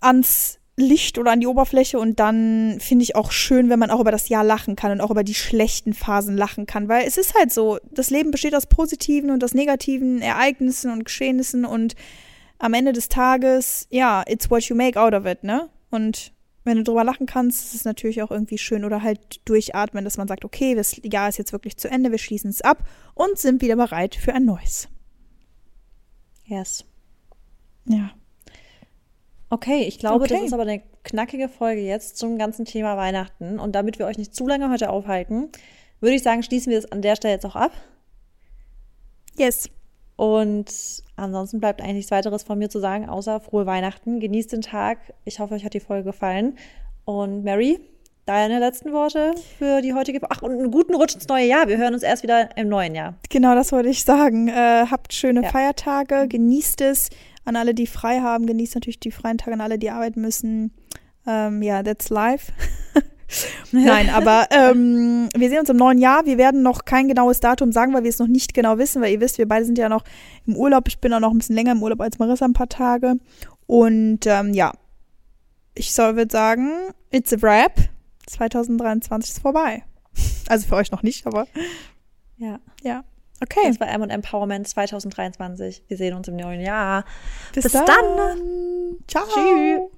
ans Licht oder an die Oberfläche und dann finde ich auch schön, wenn man auch über das Jahr lachen kann und auch über die schlechten Phasen lachen kann, weil es ist halt so, das Leben besteht aus positiven und aus negativen Ereignissen und Geschehnissen und am Ende des Tages, ja, it's what you make out of it, ne? Und wenn du drüber lachen kannst, ist es natürlich auch irgendwie schön oder halt durchatmen, dass man sagt, okay, das Jahr ist jetzt wirklich zu Ende, wir schließen es ab und sind wieder bereit für ein neues. Yes. Ja. Okay, ich glaube, okay. das ist aber eine knackige Folge jetzt zum ganzen Thema Weihnachten. Und damit wir euch nicht zu lange heute aufhalten, würde ich sagen, schließen wir das an der Stelle jetzt auch ab. Yes. Und ansonsten bleibt eigentlich nichts weiteres von mir zu sagen, außer frohe Weihnachten. Genießt den Tag. Ich hoffe, euch hat die Folge gefallen. Und Mary, deine letzten Worte für die heutige Ach, und einen guten Rutsch ins neue Jahr. Wir hören uns erst wieder im neuen Jahr. Genau, das wollte ich sagen. Äh, habt schöne ja. Feiertage, genießt es. An alle, die frei haben, genießt natürlich die freien Tage. An alle, die arbeiten müssen. Ähm, ja, that's life. Nein, aber ähm, wir sehen uns im neuen Jahr. Wir werden noch kein genaues Datum sagen, weil wir es noch nicht genau wissen, weil ihr wisst, wir beide sind ja noch im Urlaub. Ich bin auch noch ein bisschen länger im Urlaub als Marissa ein paar Tage. Und ähm, ja, ich soll würde sagen, it's a wrap. 2023 ist vorbei. Also für euch noch nicht, aber ja. Ja. Okay. Das war M und Empowerment 2023. Wir sehen uns im neuen Jahr. Bis, Bis dann. dann. Ciao. Tschüss.